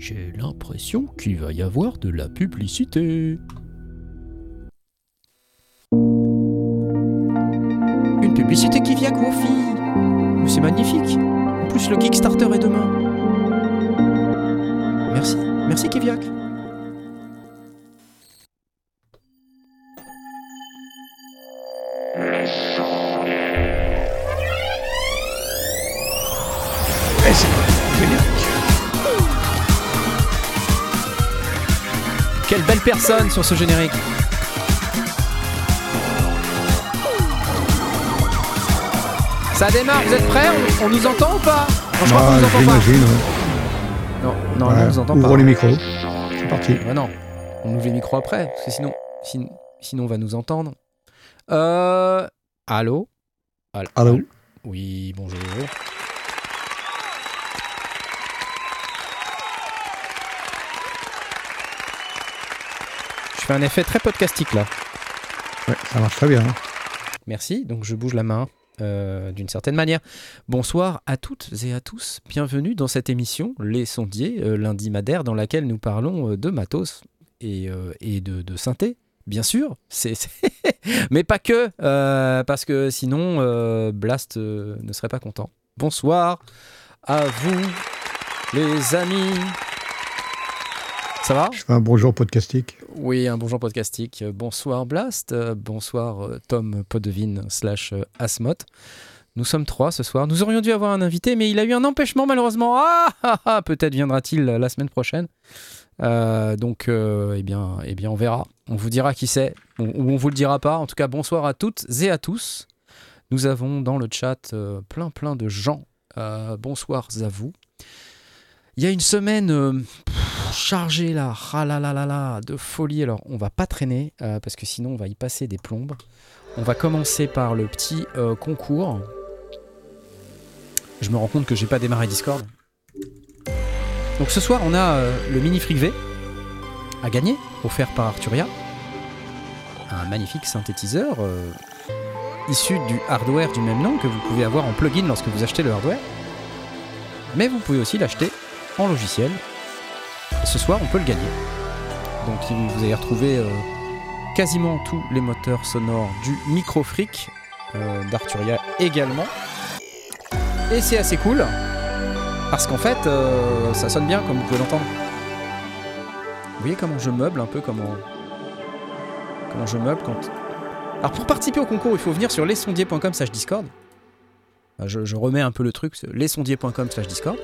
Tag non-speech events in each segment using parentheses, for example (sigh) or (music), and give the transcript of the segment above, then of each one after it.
J'ai l'impression qu'il va y avoir de la publicité. Une publicité qui vient Mais c'est magnifique. En plus le Kickstarter est demain. Merci, merci Kiviak Sur ce générique Ça démarre, vous êtes prêts? On, on nous entend ou pas? Non, je crois qu'on nous entend pas. Ouais. Non, non, Ouais, on nous entend Ouvre pas. les micros. C'est parti. Non, on ouvre les micros après, parce que sinon, sin- sinon on va nous entendre. Euh... Allô? Allô Allô? Oui, bonjour. Fais un effet très podcastique là. Ouais, ça marche très bien. hein. Merci, donc je bouge la main euh, d'une certaine manière. Bonsoir à toutes et à tous, bienvenue dans cette émission Les Sondiers, euh, lundi madère, dans laquelle nous parlons euh, de matos et, et de, de synthé, bien sûr, c'est, (laughs) mais pas que, parce que sinon Blast ne serait pas content. Bonsoir à vous, les amis. Ça va? Je fais un bonjour podcastique. Oui, un bonjour podcastique. Bonsoir Blast, bonsoir euh, Tom Podevin slash euh, Asmot. Nous sommes trois ce soir. Nous aurions dû avoir un invité, mais il a eu un empêchement malheureusement. Ah, ah, ah, peut-être viendra-t-il la semaine prochaine. Euh, donc, eh, bien, eh bien, on verra. On vous dira qui c'est, ou on vous le dira pas. En tout cas, bonsoir à toutes et à tous. Nous avons dans le chat plein plein de gens. Bonsoir à vous. Il y a une semaine chargée là, ah là là, de folie. Alors, on va pas traîner euh, parce que sinon on va y passer des plombes. On va commencer par le petit euh, concours. Je me rends compte que j'ai pas démarré Discord. Donc ce soir, on a euh, le mini Frick V à gagner, offert par Arturia. Un magnifique synthétiseur issu du hardware du même nom que vous pouvez avoir en plugin lorsque vous achetez le hardware. Mais vous pouvez aussi l'acheter en logiciel. Ce soir, on peut le gagner. Donc vous allez retrouver euh, quasiment tous les moteurs sonores du Micro Freak euh, d'Arturia également. Et c'est assez cool parce qu'en fait, euh, ça sonne bien comme vous pouvez l'entendre. Vous voyez comment je meuble un peu comment comment je meuble quand. Alors pour participer au concours, il faut venir sur lesondiers.com slash discord. Je, je remets un peu le truc, lesondiers.com slash discord.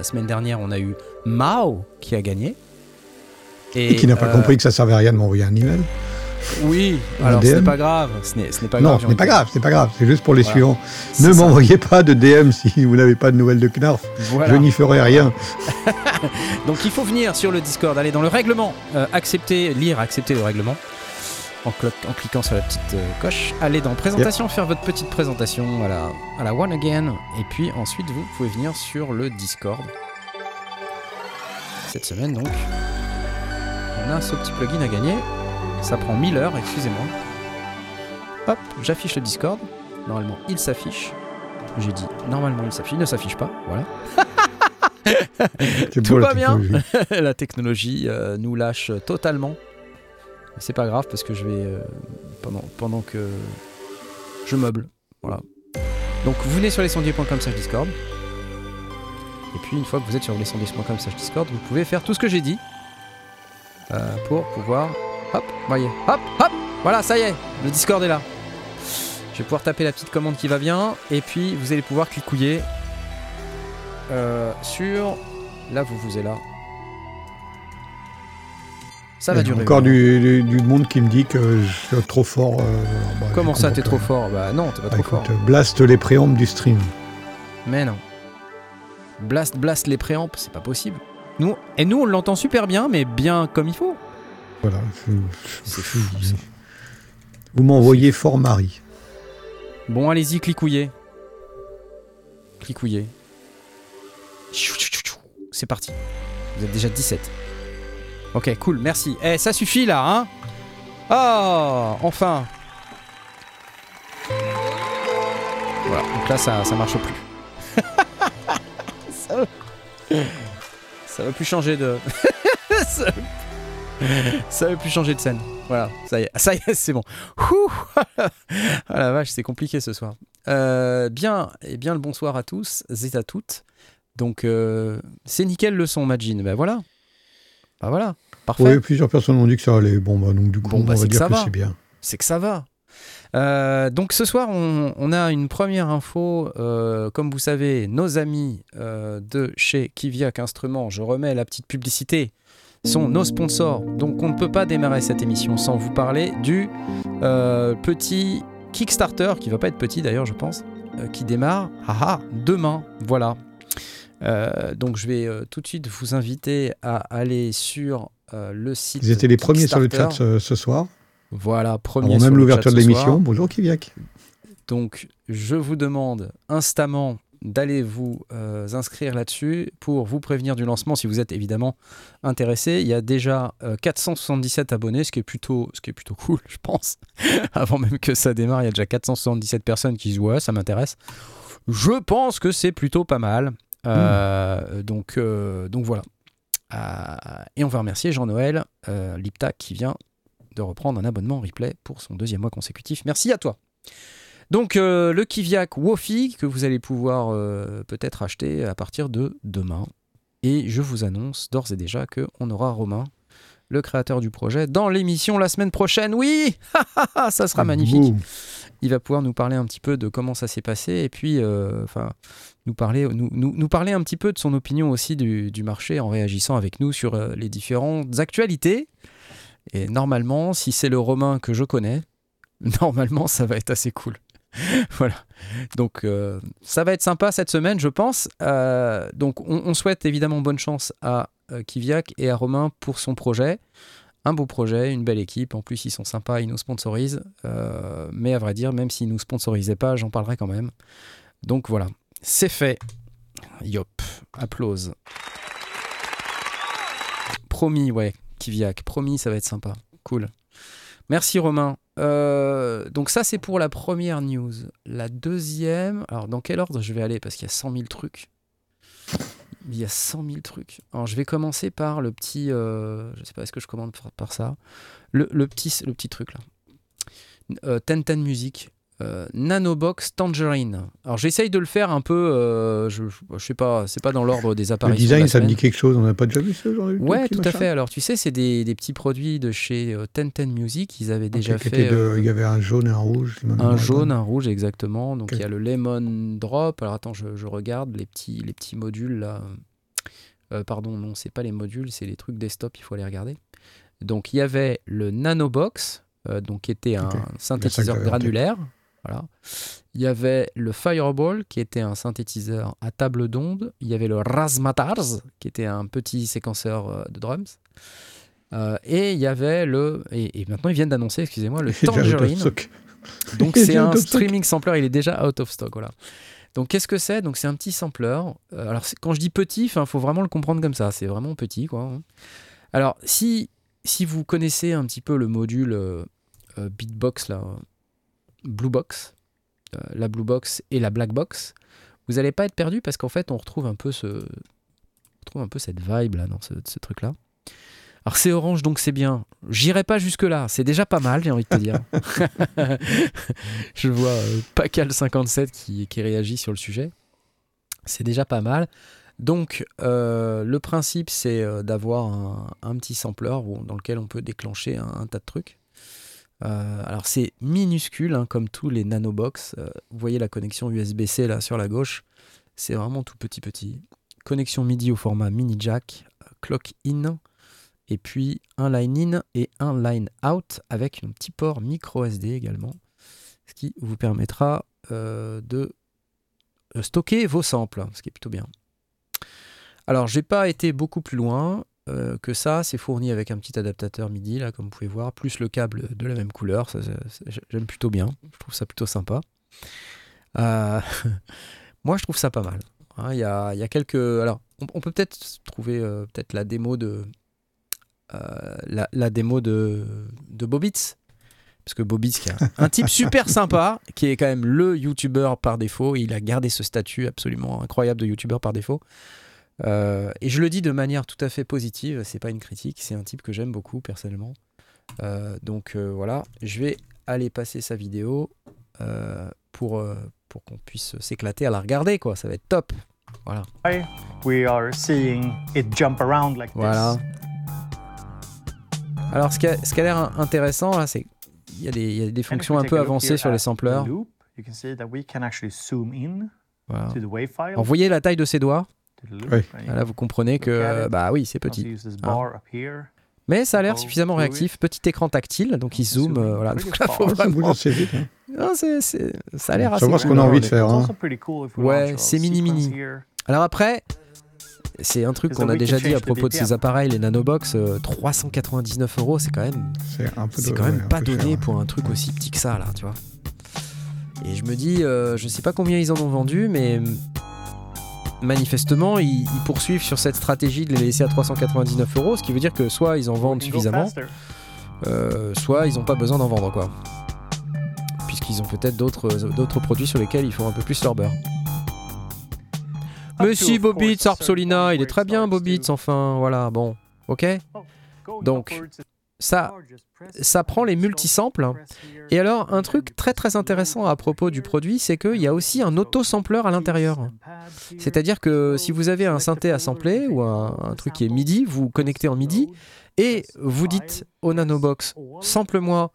La semaine dernière, on a eu Mao qui a gagné. Et, qui n'a pas euh, compris que ça servait à rien de m'envoyer un email. Oui, Un alors ce n'est pas grave. Ce n'est ce n'est pas non, grave. ce n'est pas grave, c'est pas grave. C'est juste pour les Voilà. suivants. C'est Ne ça. m'envoyez pas de DM si vous n'avez pas de nouvelles de Knarf. Voilà. Je n'y ferai rien. (laughs) Donc il faut venir sur le Discord, aller dans le règlement, euh, accepter, lire, accepter le règlement. En, cliquant sur la petite euh, coche, aller dans présentation, faire votre petite présentation à la, à la One Again, et puis ensuite vous pouvez venir sur le Discord. Cette semaine donc, on a ce petit plugin à gagner. Ça prend 1000 heures, excusez-moi. Hop, j'affiche le Discord. Normalement, il s'affiche. J'ai dit normalement il s'affiche, il ne s'affiche pas, voilà. (laughs) Tout beau, va bien. (laughs) la technologie euh, nous lâche totalement. C'est pas grave parce que je vais euh, pendant, pendant que je meuble. Voilà. Donc vous venez sur lescendiers.com slash Discord. Et puis une fois que vous êtes sur lescendiers.com slash Discord, vous pouvez faire tout ce que j'ai dit euh, pour pouvoir. Hop, voyez, hop, hop, voilà, ça y est, le Discord est là. Je vais pouvoir taper la petite commande qui va bien, et puis vous allez pouvoir cliquouiller euh, sur. Là, vous vous êtes là. Ça va Il y a durer. Encore du, du- du monde qui me dit que je suis trop fort. euh, bah, Comment ça, t'es trop fort Bah non, t'es pas Bah, trop écoute, fort. euh, blast les préambes du stream. Mais non. Blast, blast les préamps, c'est pas possible. Nous, et nous, on l'entend super bien, mais bien comme il faut. Voilà. je- C'est fou. Vous m'envoyez fort Marie. Bon, allez-y, cliquouillez. Cliquouillez. C'est parti. Vous êtes déjà 17. Ok, cool, merci. Eh, ça suffit là, hein Oh, enfin Voilà, donc là, ça, marche plus. ça, va plus changer de. (laughs) ça... va plus changer de scène. Voilà, ça y est, ça y est, c'est bon. Ouh (laughs) ah la vache, c'est compliqué ce soir. Euh, bien, et bien le bonsoir à tous et à toutes. Donc, euh, c'est nickel le son, Majin. Ben voilà. Ben voilà. Parfait. Oui, plusieurs personnes ont dit que ça allait. Bon, bah, donc du coup, Bon, bah, on c'est va dire que c'est bien. c'est que ça va. Euh, donc ce soir, on, on a une première info. euh, comme vous savez, nos amis euh, de chez Kiviak Instruments, je remets la petite publicité, sont nos sponsors. Donc on ne peut pas démarrer cette émission sans vous parler du petit Kickstarter, qui va pas être petit d'ailleurs, je pense, qui démarre ah, ah, demain. Voilà. Euh, donc je vais euh, tout de suite vous inviter à aller sur euh, le site. Ils étaient les premiers sur le chat ce, ce soir, Voilà, premier avant même l'ouverture de l'émission. Bonjour Kiviak. Donc, je vous demande instamment d'aller vous inscrire là-dessus pour vous prévenir du lancement si vous êtes évidemment intéressé. Il y a déjà euh, 477 abonnés, ce qui est plutôt, ce qui est plutôt (laughs) cool, je pense. Avant même que ça démarre, il y a déjà 477 personnes qui disent ouais, ça m'intéresse. Je pense que c'est plutôt pas mal. Euh, donc, euh, donc voilà. Euh, et on va remercier Jean-Noël Lipta qui vient de reprendre un abonnement replay pour son deuxième mois consécutif. Merci à toi. Donc euh, le Kiviak Wofi que vous allez pouvoir euh, peut-être acheter à partir de demain. Et je vous annonce d'ores et déjà qu'on aura Romain, le créateur du projet, dans l'émission la semaine prochaine. Oui Ça sera magnifique. Il va pouvoir nous parler un petit peu de comment ça s'est passé et puis euh, enfin, nous, parler, nous, nous, nous parler un petit peu de son opinion aussi du, du marché en réagissant avec nous sur euh, les différentes actualités. Et normalement, si c'est le Romain que je connais, (laughs) normalement ça va être assez cool. (laughs) voilà. Donc euh, ça va être sympa cette semaine, je pense. Euh, donc on, souhaite évidemment bonne chance à euh, Kiviak et à Romain pour son projet. Un beau projet, une belle équipe. En plus, ils sont sympas, ils nous sponsorisent. Mais à vrai dire, même s'ils nous sponsorisaient pas, j'en parlerai quand même. Donc voilà, c'est fait. Yop, applause. Promis, ouais, Kiviak, promis, ça va être sympa. Cool. Merci Romain. Euh, donc ça c'est pour la première news. La deuxième, alors dans quel ordre je vais aller? Parce qu'il y a 100 000 trucs. Il y a 100 000 trucs. Alors je vais commencer par le petit, euh, je sais pas est-ce que je commande par, ça, le, le petit, le petit truc là. Euh, Ten Ten Music, euh, Nanobox Tangerine. Alors j'essaye de le faire un peu, euh, je, je, je sais pas, c'est pas dans l'ordre des Le apparitions. de design, ça me dit quelque chose. On n'a pas déjà vu ce genre de Ouais, tout à fait. Alors, tu sais, c'est des, des petits produits de chez euh, Ten Ten Music. Ils avaient Ok, déjà fait de- euh, Il y avait un jaune et un rouge. un jaune, un rouge, exactement. Donc, il y a le Lemon Drop. Alors, attends, je, je regarde les petits, les petits modules là. Euh, pardon, non, c'est pas les modules, c'est les trucs desktop, il faut aller regarder. Donc, il y avait le Nanobox, euh, donc, qui était un synthétiseur granulaire. Voilà. Il y avait le Fireball, qui était un synthétiseur à table d'onde. Il y avait le Razmatars, qui était un petit séquenceur euh, de drums. Euh, et il y avait le. Et, et maintenant, ils viennent d'annoncer, excusez-moi, le (laughs) Tangerine. Donc (laughs) c'est un streaming sampler, il est déjà out of stock, voilà. Donc qu'est-ce que c'est? Donc c'est un petit sampler. Euh, alors quand je dis petit, il faut vraiment le comprendre comme ça. C'est vraiment petit, quoi. hein. Alors si si vous connaissez un petit peu le module euh, Beatbox là, Blue Box, euh, la Blue Box et la Black Box, vous n'allez pas être perdu parce qu'en fait on retrouve un peu ce on retrouve un peu cette vibe là dans ce, ce truc là. Alors c'est orange donc c'est bien. J'irai pas jusque là, c'est déjà pas mal, j'ai envie de te dire. (laughs) Je vois euh, Pacal57 qui, qui réagit sur le sujet. C'est déjà pas mal. Donc, euh, le principe, c'est euh, d'avoir un, un petit sampler dans lequel on peut déclencher un, un tas de trucs. Euh, alors, c'est minuscule, hein, comme tous les nanobox. Euh, vous voyez la connexion USB-C là sur la gauche. C'est vraiment tout petit, petit. Connexion MIDI au format mini jack, euh, clock in, et puis un line in et un line out avec un petit port micro SD également ce qui vous permettra de stocker vos samples, ce qui est plutôt bien. Alors, j'ai pas été beaucoup plus loin euh, que ça. C'est fourni avec un petit adaptateur MIDI, là, comme vous pouvez voir, plus le câble de la même couleur. J'aime plutôt bien. Je trouve ça plutôt sympa. Euh, (laughs) moi, je trouve ça pas mal. Hein, Il y, a, y a quelques. Alors, on, on peut peut-être trouver euh, peut-être la démo de la, la démo de, de Bobitz. Parce que Bobitz, qui est un, un type super (laughs) sympa, qui est quand même le youtubeur par défaut, il a gardé ce statut absolument incroyable de youtubeur par défaut. Euh, et je le dis de manière tout à fait positive, c'est pas une critique, c'est un type que j'aime beaucoup personnellement. Euh, donc euh, voilà, je vais aller passer sa vidéo pour, pour qu'on puisse s'éclater à la regarder, quoi. Ça va être top. Voilà. We are seeing it jump around like Voilà. this. Alors, ce qui a, ce qui a l'air intéressant, là, c'est qu'il y, a des- y a des fonctions un peu avancées sur les sampleurs. the loop, you can see that we can actually zoom in Voilà. to the wave file. Alors, vous voyez la taille de ses doigts Oui. you Là, vous comprenez que, bah oui, c'est petit. Hein. Mais ça a l'air suffisamment réactif. Petit écran tactile, donc il zoom. euh, voilà. (laughs) Donc là, faut vraiment... vite. hein. Non, c'est- c'est- Ça a l'air assez savoir ce qu'on a envie de faire. It's hein. also pretty cool if we Ouais, c'est mini, mini. Alors après, c'est un truc qu'on a déjà dit à propos de ces appareils, les nanobox, euh, 399 euros, c'est quand même, C'est un peu c'est de- quand même ouais, pas donné cher, ouais. pour un truc aussi petit que ça là, tu vois. Et je me dis, euh, je sais pas combien ils en ont vendu, mais manifestement ils, ils poursuivent sur cette stratégie de les laisser à 399 euros, ce qui veut dire que soit ils en vendent suffisamment, euh, soit ils n'ont pas besoin d'en vendre quoi. Puisqu'ils ont peut-être d'autres d'autres produits sur lesquels ils font un peu plus leur beurre. Mais si Bobitz, Arpsolina, il est très bien Bobitz, enfin voilà, bon, ok. Going Donc, Ça, prend les multisamples. Et alors, un truc très très intéressant à propos du produit, c'est qu'il y a aussi un auto-sampleur à l'intérieur. C'est-à-dire que si vous avez un synthé à sampler ou un, truc qui est MIDI, vous connectez en MIDI et vous dites au Nanobox, sample-moi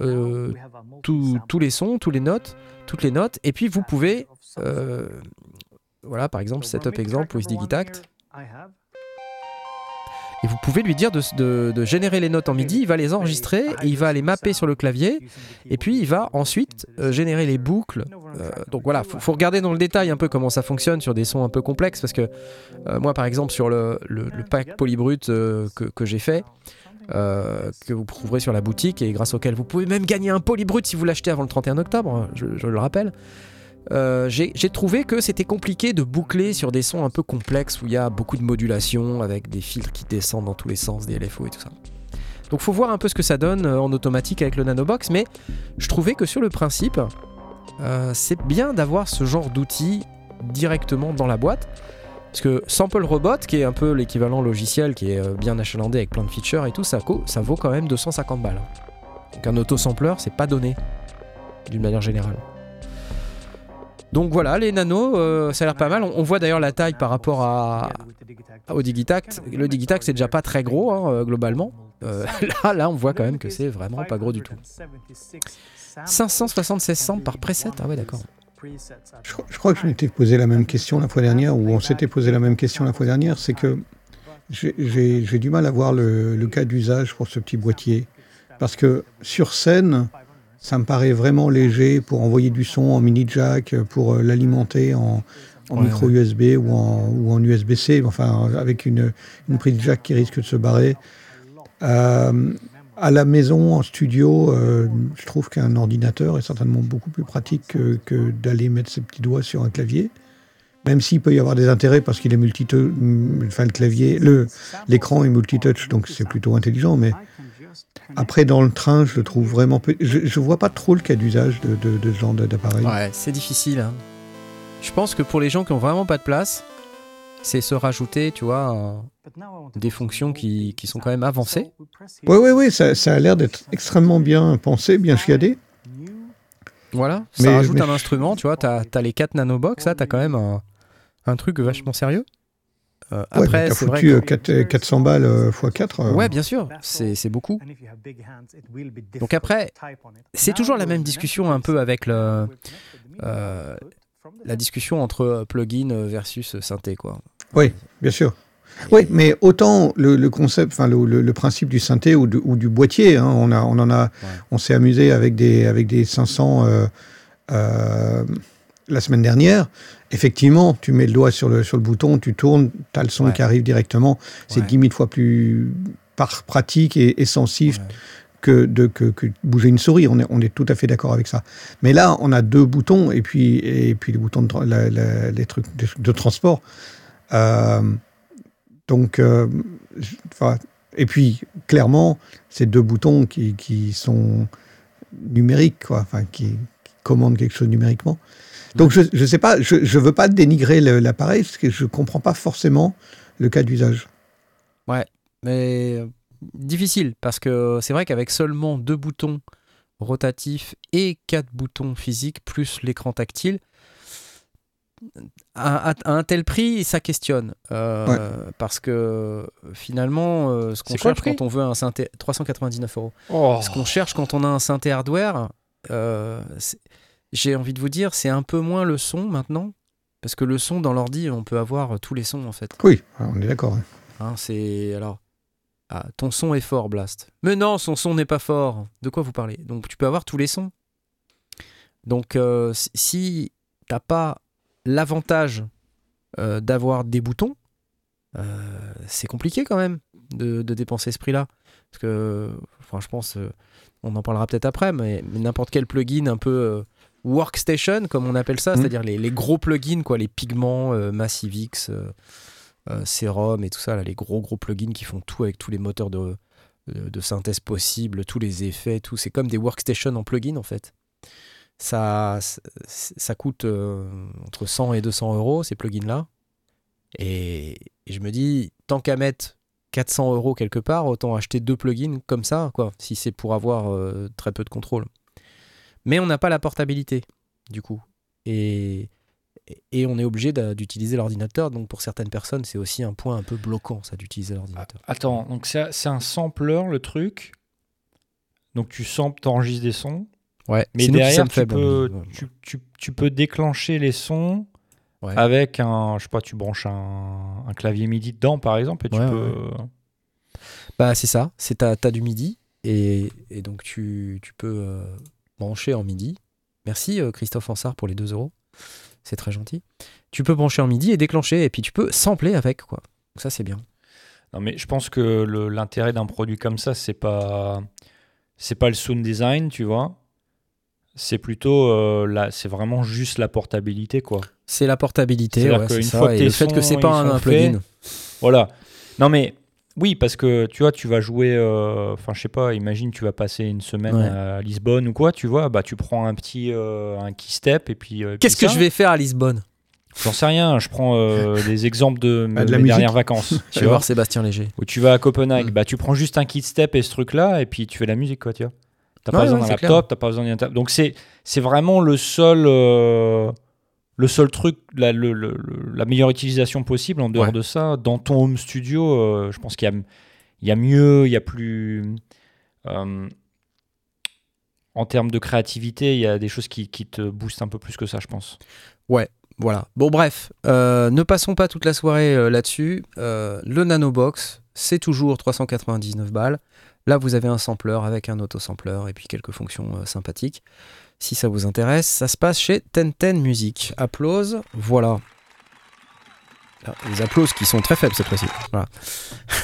euh, tous- les sons, toutes les notes, et puis vous pouvez, euh, voilà, par exemple, setup exemple with Digitact, et vous pouvez lui dire de, de- de générer les notes en MIDI, il va les enregistrer, et il va les mapper sur le clavier, et puis il va ensuite euh, générer les boucles. Euh, donc voilà, faut, faut regarder dans le détail un peu comment ça fonctionne sur des sons un peu complexes, parce que euh, moi, par exemple, sur le, le- le pack Polybrut que, que j'ai fait, que vous trouverez sur la boutique et grâce auquel vous pouvez même gagner un Polybrut si vous l'achetez avant le 31 octobre, je, je le rappelle. Euh, j'ai trouvé que c'était compliqué de boucler sur des sons un peu complexes où il y a beaucoup de modulation avec des filtres qui descendent dans tous les sens, des LFO et tout ça. Donc faut voir un peu ce que ça donne euh, en automatique avec le Nanobox, mais je trouvais que sur le principe, euh, c'est bien d'avoir ce genre d'outil directement dans la boîte. Parce que Sample Robot, qui est un peu l'équivalent logiciel, qui est bien achalandé avec plein de features et tout, ça, ça vaut quand même 250 balles. Donc un auto-sampler, c'est pas donné, d'une manière générale. Donc voilà, les nanos, euh, ça a l'air pas mal. On, voit d'ailleurs la taille par rapport à, au Digitact. Le Digitact, c'est déjà pas très gros, hein, euh, globalement. Euh, (laughs) là, là, on voit quand même que c'est vraiment pas gros du tout. 576 samples par preset, ah ouais, d'accord. Je, crois- que je m'étais posé la même question la fois dernière, ou on s'était posé la même question la fois dernière, c'est que j'ai- du mal à voir le cas d'usage pour ce petit boîtier. Parce que sur scène, ça me paraît vraiment léger pour envoyer du son en mini jack, pour euh, l'alimenter en, en Ouais, micro USB ou en, ou en USB-C, enfin avec une, une prise jack qui risque de se barrer. Euh, à la maison, en studio, euh, je trouve qu'un ordinateur est certainement beaucoup plus pratique que, que d'aller mettre ses petits doigts sur un clavier. Même s'il peut y avoir des intérêts parce qu'il est multitouch, enfin le clavier, le l'écran est multitouch, donc c'est plutôt intelligent. Mais après, dans le train, je le trouve vraiment. peu- Je, je vois pas trop le cas d'usage de, de, de ce genre d'appareil. Ouais, c'est difficile. hein. Je pense que pour les gens qui ont vraiment pas de place, c'est se rajouter, tu vois, des fonctions qui, qui sont quand même avancées. Oui, oui, oui, ça, ça a l'air d'être extrêmement bien pensé, bien chiadé. Voilà, ça Mais- rajoute mais- un instrument, tu vois, t'as as les 4 nanobox, là, t'as quand même un, un truc vachement sérieux. Euh, Ouais, après, c'est vrai foutu que... euh, quatre- 400 balles euh, x 4. Ouais, bien sûr, c'est beaucoup. Donc après, c'est toujours la même discussion un peu avec le, euh, la discussion entre euh, plugin versus synthé, quoi. Bien sûr. Oui, mais autant le, le concept, enfin le, le- le principe du synthé ou, du- ou du boîtier, hein, on, a, on en a, on s'est amusé avec des, avec des 500 euh, euh, la semaine dernière. Effectivement, tu mets le doigt sur le, sur le bouton, tu tournes, tu as le son Ouais. qui arrive directement. C'est Ouais. 10 000 fois plus par pratique et, et Ouais. que de que, que de bouger une souris. On est, on est tout à fait d'accord avec ça. Mais là, on a deux boutons et puis, et puis les boutons de, tra- la- la- les trucs de, de transport. Euh, donc, euh, et puis, clairement, c'est deux boutons qui, qui sont numériques, quoi, enfin, qui, qui commandent quelque chose numériquement. Donc je ne sais pas, je ne veux pas dénigrer l'appareil parce que je ne comprends pas forcément le cas d'usage. Mais euh, difficile, parce que c'est vrai qu'avec seulement deux boutons rotatifs et quatre boutons physiques, plus l'écran tactile, à, à- à un tel prix, ça questionne. Euh, Parce que finalement, euh, ce qu'on quoi cherche quand on veut un synthé... 399 euros. Oh. Ce qu'on cherche quand on a un synthé hardware, euh, c'est- j'ai envie de vous dire, c'est un peu moins le son maintenant. Parce que le son dans l'ordi, on peut avoir tous les sons en fait. Oui, on est d'accord. hein. Hein, c'est alors. Ah, ton son est fort, Blast. Mais non, son son n'est pas fort. De quoi vous parlez? Donc tu peux avoir tous les sons. Donc euh, si- t'as pas l'avantage euh, d'avoir des boutons, euh, c'est compliqué quand même de, de dépenser ce prix-là. Parce que, enfin, je pense, on en parlera peut-être après, mais, mais n'importe quel plugin un peu workstation, comme on appelle ça, Mhm. c'est-à-dire les, les gros plugins, quoi, les pigments, euh, MassiveX, euh, euh, Serum et tout ça, là, les gros gros plugins qui font tout avec tous les moteurs de, synthèse possibles, tous les effets, tout. C'est comme des workstations en plugin en fait. Ça, coûte euh, entre 100 et 200 euros ces plugins-là. Et, et je me dis, tant qu'à mettre 400 euros quelque part, autant acheter deux plugins comme ça, quoi, si c'est pour avoir très peu de contrôle. Mais on n'a pas la portabilité, du coup. Et, et on est obligé d'utiliser l'ordinateur. Donc pour certaines personnes, c'est aussi un point un peu bloquant, ça, d'utiliser l'ordinateur. Attends, donc c'est un sampler le truc. Donc tu samples, t'enregistres des sons. Ouais, Mais derrière, tu, peux, tu, tu- tu peux déclencher les sons Ouais. avec un, je sais pas, tu branches un, un clavier MIDI dedans par exemple et tu Ouais, peux. Bah c'est ça, c'est t'as, t'as du MIDI et, et donc tu, tu peux euh, brancher en MIDI. Merci euh, Christophe Ansart pour les 2 euros, c'est très gentil. Tu peux brancher en MIDI et déclencher et puis tu peux sampler avec quoi. Donc ça c'est bien. Non mais je pense que l'intérêt d'un produit comme ça, c'est pas, c'est pas le sound design, tu vois. C'est plutôt, euh, la- c'est vraiment juste la portabilité quoi. C'est la portabilité, ouais, c'est fois que Et le fait que c'est pas un plugin. Voilà. Non mais oui, parce que tu vois, tu vas jouer, euh, enfin je sais pas, imagine tu vas passer une semaine Ouais. à Lisbonne ou quoi, tu vois, bah tu prends un petit euh, un key step et puis. euh, Qu'est-ce que je vais faire à Lisbonne? J'en sais rien. Je prends euh, (laughs) des exemples de, Ah, de mes dernières vacances. Je tu vois, voir Sébastien Léger. où tu vas à Copenhague, Mm. bah tu prends juste un key step et ce truc-là et puis tu fais la musique quoi, tu vois. T'as pas Ouais, besoin d'un c'est laptop, t'as pas besoin d'un. Donc c'est c'est vraiment le seul euh, le seul truc, la, le- le- le- la meilleure utilisation possible en dehors Ouais. de ça. Dans ton home studio, euh, je pense qu'il y a, il y a mieux, il y a plus. euh, en termes de créativité, il y a des choses qui, qui te boostent un peu plus que ça, je pense. Voilà. Bon, bref, euh, ne passons pas toute la soirée là-dessus. Le Nanobox, c'est toujours 399 balles. Là, vous avez un sampler avec un autosampler et puis quelques fonctions sympathiques. Si ça vous intéresse, ça se passe chez Ten Music. Applause, voilà. Ah, les applauses qui sont très faibles cette fois-ci. Voilà.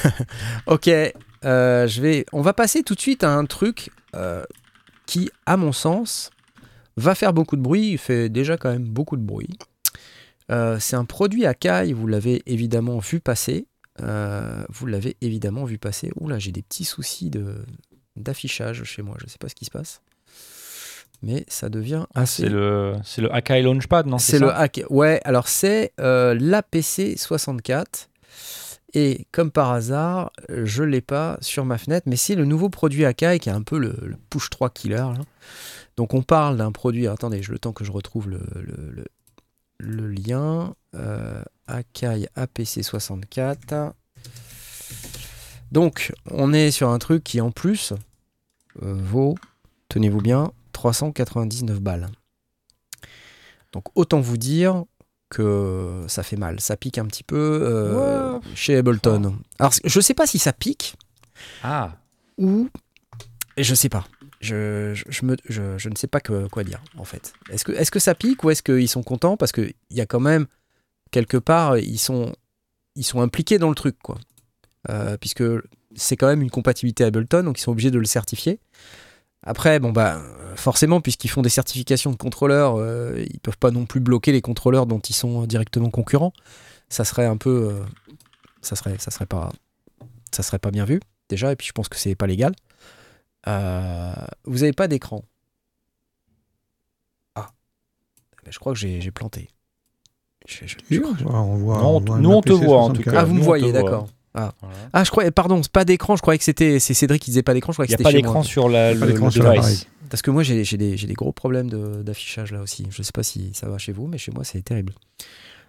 (laughs) ok, euh. On va passer tout de suite à un truc euh, qui, à mon sens, va faire beaucoup de bruit. Il fait déjà quand même beaucoup de bruit. Euh, c'est un produit Akai, vous l'avez évidemment vu passer. Vous l'avez évidemment vu passer. Oula, j'ai des petits soucis d'affichage chez moi. Je sais pas ce qui se passe, mais ça devient assez. C'est le, c'est le Akai Launchpad, non C'est le hack. Ouais, alors c'est euh, l'APC 64. Et comme par hasard, je l'ai pas sur ma fenêtre, mais c'est le nouveau produit Akai qui est un peu le, le push 3 killer. là. Donc on parle d'un produit. Attendez, je le temps que je retrouve le, le- le- lien. Euh, Akai APC 64. Donc on est sur un truc qui en plus euh, vaut, tenez-vous bien, 399 balles. Donc autant vous dire que ça fait mal, ça pique un petit peu euh, Ouais. chez Ableton. Alors je sais pas si ça pique Ah, ou je sais pas. Je, je, je me, je, je ne sais pas que, quoi dire en fait. Est-ce que, est que ça pique ou est-ce qu'ils sont contents parce qu'il y a quand même quelque part ils sont, ils sont impliqués dans le truc quoi. Euh, puisque c'est quand même une compatibilité Ableton donc ils sont obligés de le certifier. Après, bon bah forcément, puisqu'ils font des certifications de contrôleurs, euh, ils peuvent pas non plus bloquer les contrôleurs dont ils sont directement concurrents. Ça serait un peu, euh, ça serait, ça serait pas, ça serait pas bien vu déjà. Et puis je pense que c'est pas légal. Euh, vous avez pas d'écran. Ah, Mais je crois que j'ai j'ai planté. Je- je- je on on- nous, on te voit, en tout 64. cas. Ah, vous me nous, voyez, d'accord. Ah. Voilà. ah, je croyais, pardon, c'est pas d'écran, je croyais que c'était c'est Cédric qui disait pas d'écran, je croyais Il que n'y a c'était pas d'écran sur la, Pas le, d'écran le sur device. Parce que moi, j'ai j'ai des, j'ai des gros problèmes de- d'affichage là aussi. Je sais pas si ça va chez vous, mais chez moi, c'est terrible.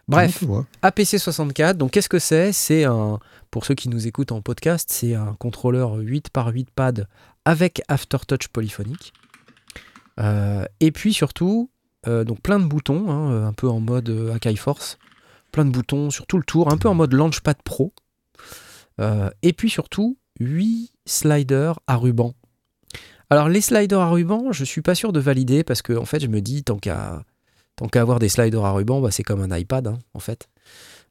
Bref, On te voit. APC 64, donc qu'est-ce que c'est? C'est un, pour ceux qui nous écoutent en podcast, c'est un contrôleur 8 par 8 pad avec aftertouch polyphonique. Euh, et puis surtout, euh, donc plein de boutons, hein, un peu en mode euh, Akai Force, plein de boutons sur tout le tour, un peu en mode Launchpad Pro. Euh, et puis surtout, 8 sliders à ruban. Alors les sliders à ruban, je suis pas sûr de valider parce que en fait, je me dis tant qu'à tant avoir des sliders à ruban, bah, c'est comme un iPad hein, en fait.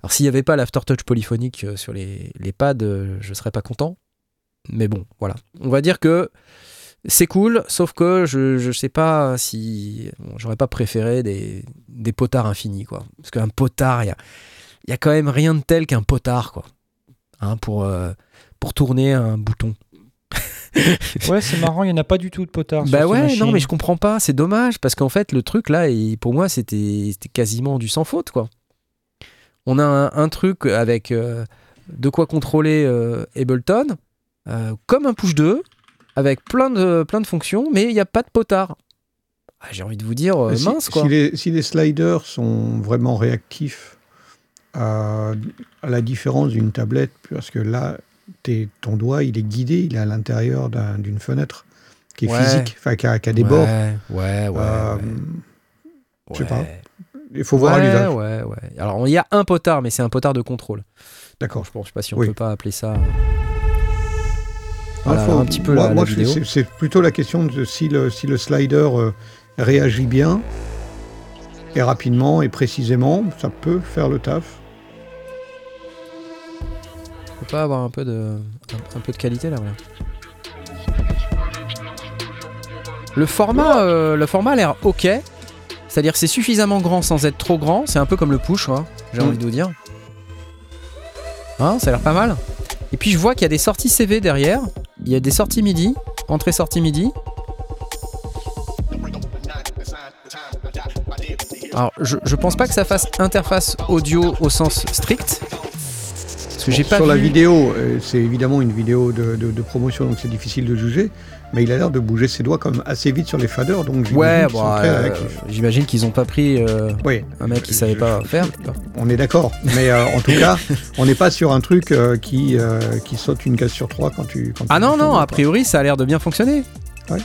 Alors s'il n'y avait pas l'aftertouch polyphonique euh, sur les, pads, euh, je serais pas content. Mais bon, voilà. On va dire que c'est cool, sauf que je, je sais pas si. J'aurais pas préféré des, potards infinis, quoi. Parce qu'un potard, il y a, a quand même rien de tel qu'un potard, quoi. Hein, pour, euh, pour tourner un bouton. (laughs) Ouais, c'est marrant, il n'y en a pas du tout de potard. Bah sur ouais, non, mais je comprends pas, c'est dommage, parce qu'en fait, le truc là, il- pour moi, c'était quasiment du sans faute, quoi. On a un, un truc avec euh, de quoi contrôler euh, Ableton, euh, comme un push 2, avec plein de, plein de fonctions, mais il n'y a pas de potard. Ah, J'ai envie de vous dire, euh, Si- mince, quoi. Si les, si les sliders sont vraiment réactifs, à la différence d'une tablette, parce que là, t'es- ton doigt, il est guidé, il est à l'intérieur d'un- d'une fenêtre qui est Ouais. physique, enfin qui a, qui a des bords. Ouais, ouais, ouais. Euh, ouais. je sais pas. Il faut voir l'usage. ouais, ouais. Alors, il y a un potard, mais c'est un potard de contrôle. D'accord. Je je sais pas si on Oui. peut pas appeler ça. Ah, Voilà, faut- un petit peu moi, moi, c'est plutôt la question de si le, si le slider euh, réagit bien et rapidement et précisément, ça peut faire le taf. On peut pas avoir un peu de, un, un peu de qualité là, voilà. Le format, euh, le format a l'air ok. C'est-à-dire que c'est suffisamment grand sans être trop grand. C'est un peu comme le push, hein, j'ai Mm. envie de vous dire. Hein, ça a l'air pas mal. Et puis je vois qu'il y a des sorties CV derrière. Il y a des sorties MIDI, entrée-sortie MIDI. Alors, je, je pense pas que ça fasse interface audio au sens strict. Parce que j'ai pas Sur la vidéo, euh, c'est évidemment une vidéo de, de- de promotion, donc c'est difficile de juger. Mais il a l'air de bouger ses doigts comme assez vite sur les faders, donc j'imagine Ouais, qu'ils très euh, j'imagine qu'ils ont pas pris euh, Oui, un mec qui savait je- pas faire. on est d'accord. Mais euh, en tout cas, on n'est pas sur un truc qui, qui saute une case sur trois quand tu. Quand Ah tu non, non, a priori, ça a l'air de bien fonctionner. Ouais.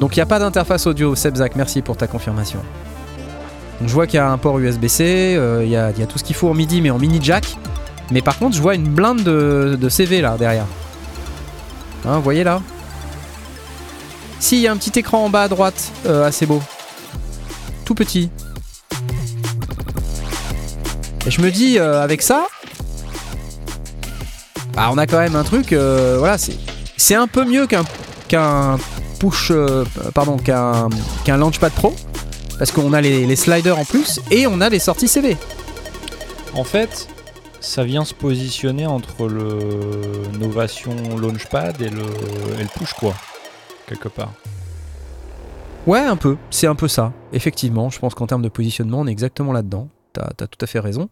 Donc il n'y a pas d'interface audio, Sebzak, merci pour ta confirmation. Donc je vois qu'il y a un port USB-C, euh, il y, a, tout ce qu'il faut en MIDI, mais en mini jack. Mais par contre, je vois une blinde de, CV là derrière. Hein, vous voyez là? Si, il y a un petit écran en bas à droite, euh, assez beau. Tout petit. Et je me dis, euh, avec ça, bah, on a quand même un truc, voilà, c'est, un peu mieux qu'un, push, pardon, qu'un Launchpad Pro, parce qu'on a les, les sliders en plus et on a les sorties CV. En fait, ça vient se positionner entre le Novation Launchpad et le, et le push, quoi. Quelque part. Ouais, un peu, c'est un peu ça. Effectivement, je pense qu'en termes de positionnement, on est exactement là-dedans. T'as, t'as tout à fait raison.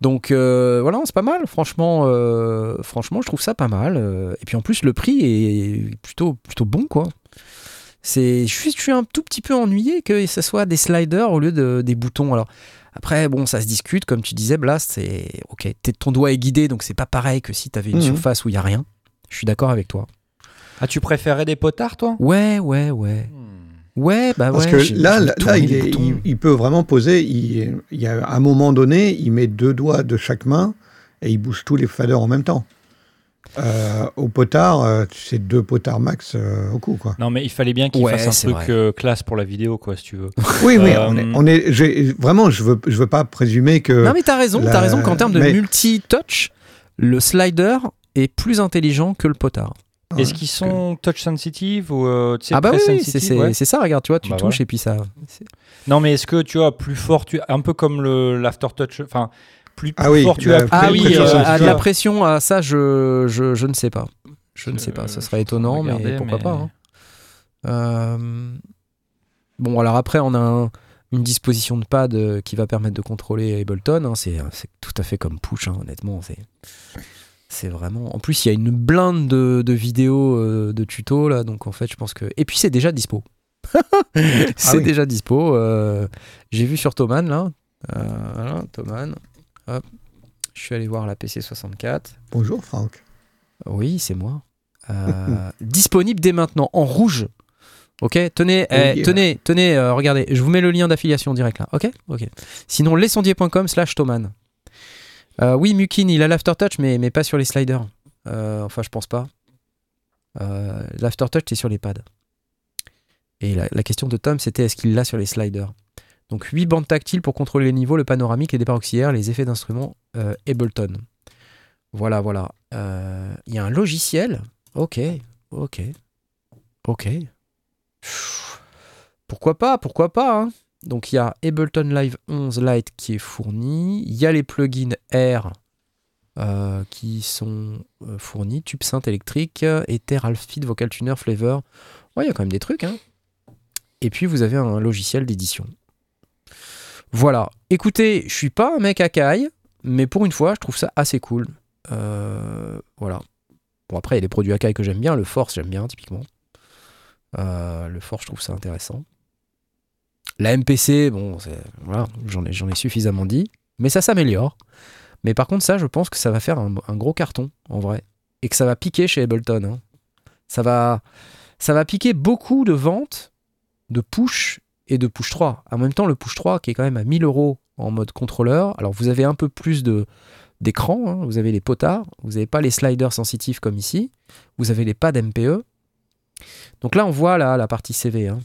Donc euh, voilà, c'est pas mal. Franchement, euh, franchement, je trouve ça pas mal. Euh, Et puis en plus, le prix est plutôt, plutôt bon, quoi. C'est, je suis, je suis un tout petit peu ennuyé que ce soit des sliders au lieu de, des boutons. Alors après, bon, ça se discute, comme tu disais, Blast. C'est ok, t'es- ton doigt est guidé, donc c'est pas pareil que si t'avais une Mhm. surface où il y a rien. Je suis d'accord avec toi. Ah, tu préférais des potards, toi? Ouais, ouais, ouais. Ouais, bah Parce ouais. que là, là, il, les est- boutons. il- il peut vraiment poser. Il, il y a un moment donné, il met deux doigts de chaque main et il bouge tous les faders en même temps. Euh, au potard, euh, c'est deux potards max euh, au coup, quoi. Non, mais il fallait bien qu'il Ouais, fasse un truc euh, classe pour la vidéo, quoi, si tu veux. Oui, oui, on est, on est- j'ai- vraiment, je veux, je veux pas présumer que. Non mais t'as raison, la- t'as raison qu'en termes de mais- multi-touch, le slider est plus intelligent que le potard. Ouais, Est-ce qu'ils sont touch sensitive ou euh, ah bah oui, c'est ouais ça, regarde, tu vois, tu Bah touches voilà. et puis ça... Non, mais est-ce que tu vois plus fort, tu un peu comme le l'aftertouch, enfin plus, Ah plus oui, fort tu as Ah oui, euh, à de la pression, à ça, je, je, je ne sais pas. Je ne sais pas, ça serait étonnant, mais regarder, pourquoi mais- pas. hein. Euh, Bon, alors après, on a un- une disposition de pad euh, qui va permettre de contrôler Ableton. hein. C'est c'est tout à fait comme push, hein, honnêtement. C'est c'est vraiment. En plus, il y a une blinde de, de vidéos, euh, de tutos là. Donc en fait, je pense que. Et puis c'est déjà dispo. (laughs) c'est oui. déjà dispo. euh, J'ai vu sur Thomann là. Euh, voilà, Thomann. Hop. Je suis allé voir la PC64. Bonjour Franck. Oui, c'est moi. Euh, (laughs) disponible dès maintenant en rouge. Ok, tenez, eh, tenez, tenez, euh, regardez, je vous mets le lien d'affiliation direct là. Ok, ok. Sinon, lescendier.com slash Thoman. Euh, oui, Mukin, il a l'aftertouch, mais, mais pas sur les sliders. Euh, enfin, je pense pas. Euh, l'aftertouch, c'est sur les pads. Et la, la question de Tom, c'était est-ce qu'il l'a sur les sliders? Donc, 8 bandes tactiles pour contrôler les niveaux, le panoramique, les départs auxiliaires, les effets d'instruments euh, Ableton. Voilà, voilà. Euh, Il y a un logiciel. Ok, ok, ok. Pourquoi pas, pourquoi pas. hein. Donc il y a Ableton Live 11 Lite qui est fourni. Il y a les plugins Air euh, qui sont fournis. Tube synth électrique, Ether, Alphfeed, Vocal Tuner, Flavor. Ouais, il y a quand même des trucs. hein. Et puis vous avez un logiciel d'édition. Voilà. Écoutez, je suis pas un mec à caille, mais pour une fois, je trouve ça assez cool. Euh, voilà. Bon, après, il y a des produits Akai que j'aime bien. Le Force, j'aime bien, typiquement. Euh, le Force, je trouve ça intéressant. La MPC, bon, voilà, j'en ai, ai suffisamment dit. Mais ça s'améliore. Mais par contre, ça, je pense que ça va faire un, un gros carton, en vrai. Et que ça va piquer chez Ableton. hein. Ça, va, ça va piquer beaucoup de ventes de push et de push 3. En même temps, le push 3 qui est quand même à 1000 euros en mode contrôleur. Alors, vous avez un peu plus de d'écran, hein. vous avez les potards, vous n'avez pas les sliders sensitifs comme ici, vous avez les pads MPE. Donc là, on voit là, la partie CV. hein.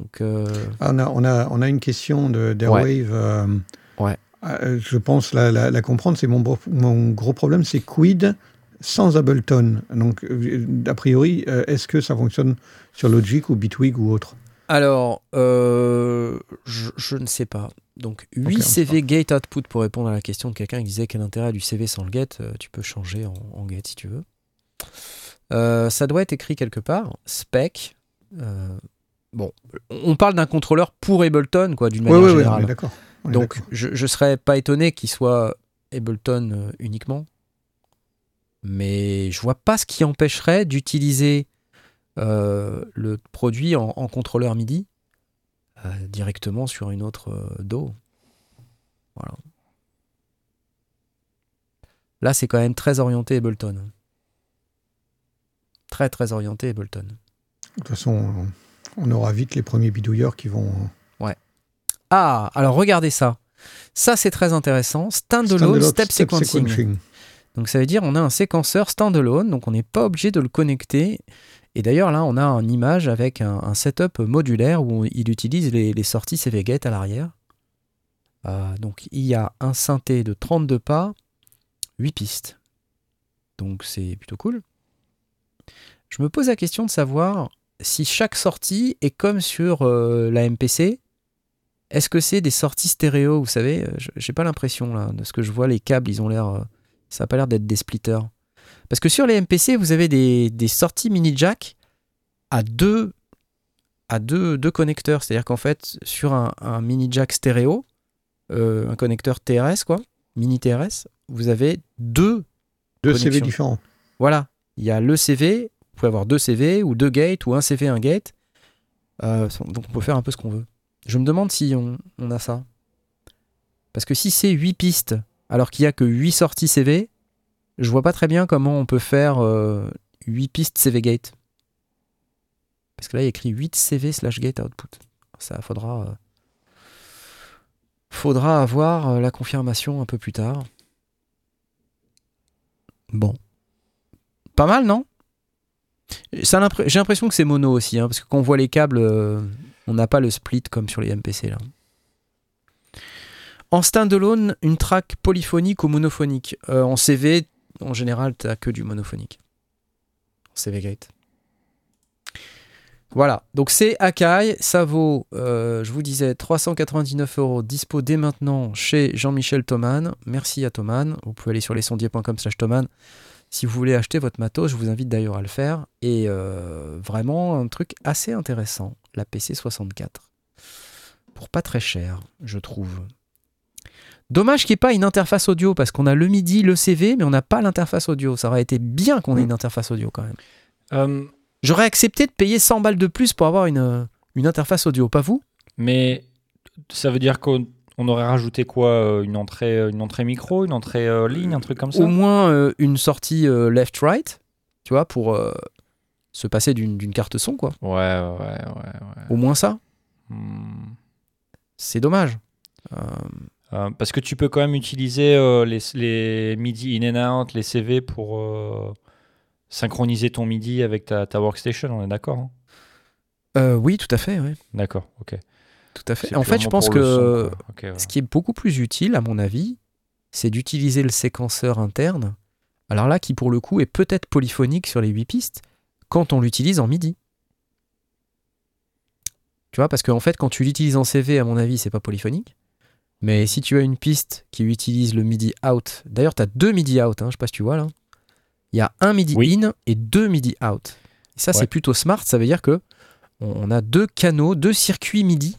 Donc, euh, Ah, on, a, on, a, on a une question de- d'Airwave. euh, Ouais. euh, je pense la, la, la comprendre. C'est mon, mon gros problème, c'est quid sans Ableton. Donc, a priori, est-ce que ça fonctionne sur Logic ou Bitwig ou autre? Alors, euh, je, je ne sais pas. Donc, 8 on CV gate output pour répondre à la question de quelqu'un qui disait quel intérêt a du CV sans le gate. euh, tu peux changer en, en gate si tu veux. Euh, ça doit être écrit quelque part. Spec. euh, bon, on parle d'un contrôleur pour Ableton, quoi, d'une manière oui, oui, on générale. On est Donc, je ne serais pas étonné qu'il soit Ableton uniquement. Mais je vois pas ce qui empêcherait d'utiliser le produit en, en contrôleur MIDI euh, directement sur une autre euh, DAW. Voilà. Là, c'est quand même très orienté Ableton. Très, très orienté Ableton. De toute façon, on aura vite les premiers bidouilleurs qui vont. Ah, alors regardez ça. Ça, c'est très intéressant. Standalone, Standalone step, sequencing. Donc ça veut dire on a un séquenceur standalone, donc on n'est pas obligé de le connecter. Et d'ailleurs là on a une image avec un, setup modulaire où il utilise les, sorties CV Gate à l'arrière. Euh, donc il y a un synthé de 32 pas, 8 pistes. Donc c'est plutôt cool. Je me pose la question de savoir si chaque sortie est comme sur euh, la MPC. Est-ce que c'est des sorties stéréo Vous savez, euh, j'ai pas l'impression là, de ce que je vois, les câbles ils ont l'air... ça n'a pas l'air d'être des splitters. Parce que sur les MPC, vous avez des, des sorties mini jack à deux, à deux, deux connecteurs. C'est-à-dire qu'en fait, sur un, un mini jack stéréo, euh, un connecteur TRS, quoi, mini TRS, vous avez deux. Deux. CV différents. Voilà. Il y a le CV, vous pouvez avoir deux CV, ou deux gates, ou un CV, un gate. Euh, donc on peut faire un peu ce qu'on veut. Je me demande si on, on a ça. Parce que si c'est 8 pistes, alors qu'il n'y a que 8 sorties CV, je vois pas très bien comment on peut faire euh, 8 pistes CV gate. Parce que là, il y a écrit 8 CV slash gate output. Ça faudra. euh, faudra avoir euh, la confirmation un peu plus tard. Bon. Pas mal, non? J'ai l'impression que c'est mono aussi, hein, parce que quand on voit les câbles, euh, on n'a pas le split comme sur les MPC là. En standalone, une track polyphonique ou monophonique. Euh, en CV, en général, t'as que du monophonique. CV Gate. Voilà, donc c'est Akai, ça vaut, euh, je vous disais, 399 euros, dispo dès maintenant chez Jean-Michel Thoman. Merci à Thoman, vous pouvez aller sur lesondiers.com slash Thoman si vous voulez acheter votre matos, je vous invite d'ailleurs à le faire. Et euh, vraiment un truc assez intéressant, la PC64. pour pas très cher, je trouve. Dommage qu'il n'y ait pas une interface audio parce qu'on a le MIDI, le CV, mais on n'a pas l'interface audio. Ça aurait été bien qu'on ait une interface audio quand même. Euh, J'aurais accepté de payer 100 balles de plus pour avoir une, euh, une interface audio, pas vous? Mais ça veut dire qu'on on aurait rajouté quoi euh, Une entrée, une entrée micro, une entrée euh, ligne, un truc comme ça? Au moins euh, une sortie left-right, tu vois, pour se passer d'une d'une carte son, quoi. Ouais, ouais, ouais. ouais. Au moins ça. Hmm. C'est dommage. Euh, Euh, parce que tu peux quand même utiliser euh, les, les MIDI in and out, les CV pour euh, synchroniser ton MIDI avec ta, ta workstation, on est d'accord hein? Oui, tout à fait. D'accord, ok. Tout à fait. En fait, je pense que son, quoi. Ok, ouais. ce qui est beaucoup plus utile, à mon avis, c'est d'utiliser le séquenceur interne. Alors là, qui pour le coup est peut-être polyphonique sur les 8 pistes, quand on l'utilise en MIDI. Tu vois, parce qu'en fait, quand tu l'utilises en CV, à mon avis, c'est pas polyphonique. Mais si tu as une piste qui utilise le MIDI out, d'ailleurs, tu as deux MIDI out, hein, je sais pas si tu vois là. Il y a un MIDI Oui. in et deux MIDI out. Et ça, Ouais. c'est plutôt smart, ça veut dire que on on a deux canaux, deux circuits MIDI,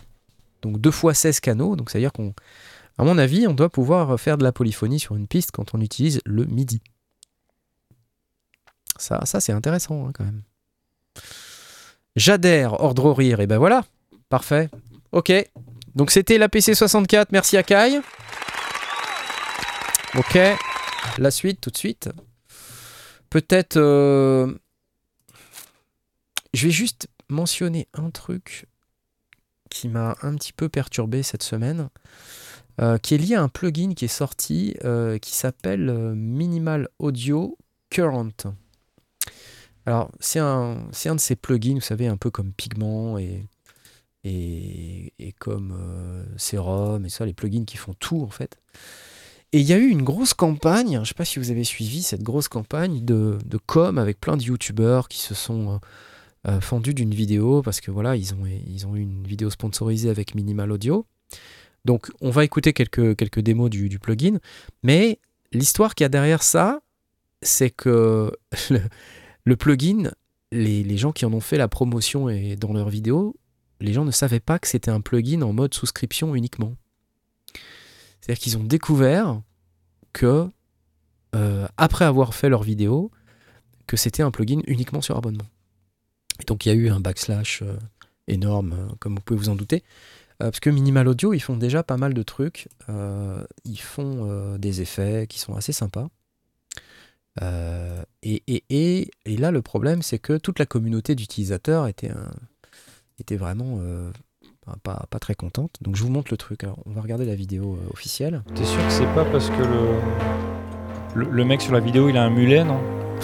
donc deux fois 16 canaux, donc ça veut dire qu'on, à mon avis, on doit pouvoir faire de la polyphonie sur une piste quand on utilise le MIDI. Ça, ça c'est intéressant hein, quand même. J'adhère, ordre au rire, et ben voilà, parfait. Ok, donc c'était la PC64, merci à Kai. Ok, la suite tout de suite. Peut-être... euh, Je vais juste mentionner un truc qui m'a un petit peu perturbé cette semaine, euh, qui est lié à un plugin qui est sorti euh, qui s'appelle Minimal Audio Current. Alors, c'est un, un de ces plugins, vous savez, un peu comme Pigment et, et, comme euh, Serum et ça, les plugins qui font tout en fait. Et il y a eu une grosse campagne, je ne sais pas si vous avez suivi cette grosse campagne de, com avec plein de youtubeurs qui se sont euh, euh, fendus d'une vidéo parce que voilà, ils ont, ils ont eu une vidéo sponsorisée avec Minimal Audio. Donc on va écouter quelques, quelques démos du, du plugin, mais l'histoire qu'il y a derrière ça, c'est que (laughs) le, le plugin, les, les gens qui en ont fait la promotion et dans leurs vidéos, les gens ne savaient pas que c'était un plugin en mode souscription uniquement. C'est-à-dire qu'ils ont découvert que, euh, après avoir fait leur vidéo, que c'était un plugin uniquement sur abonnement. Et donc il y a eu un backslash euh, énorme, euh, comme vous pouvez vous en douter. Parce que Minimal Audio, ils font déjà pas mal de trucs. Ils font des effets qui sont assez sympas. Et là, le problème, c'est que toute la communauté d'utilisateurs était, un- était vraiment euh, pas, pas très contente. Donc je vous montre le truc. Alors, on va regarder la vidéo euh, officielle. T'es sûr que c'est pas parce que le... le le mec sur la vidéo il a un mulet non?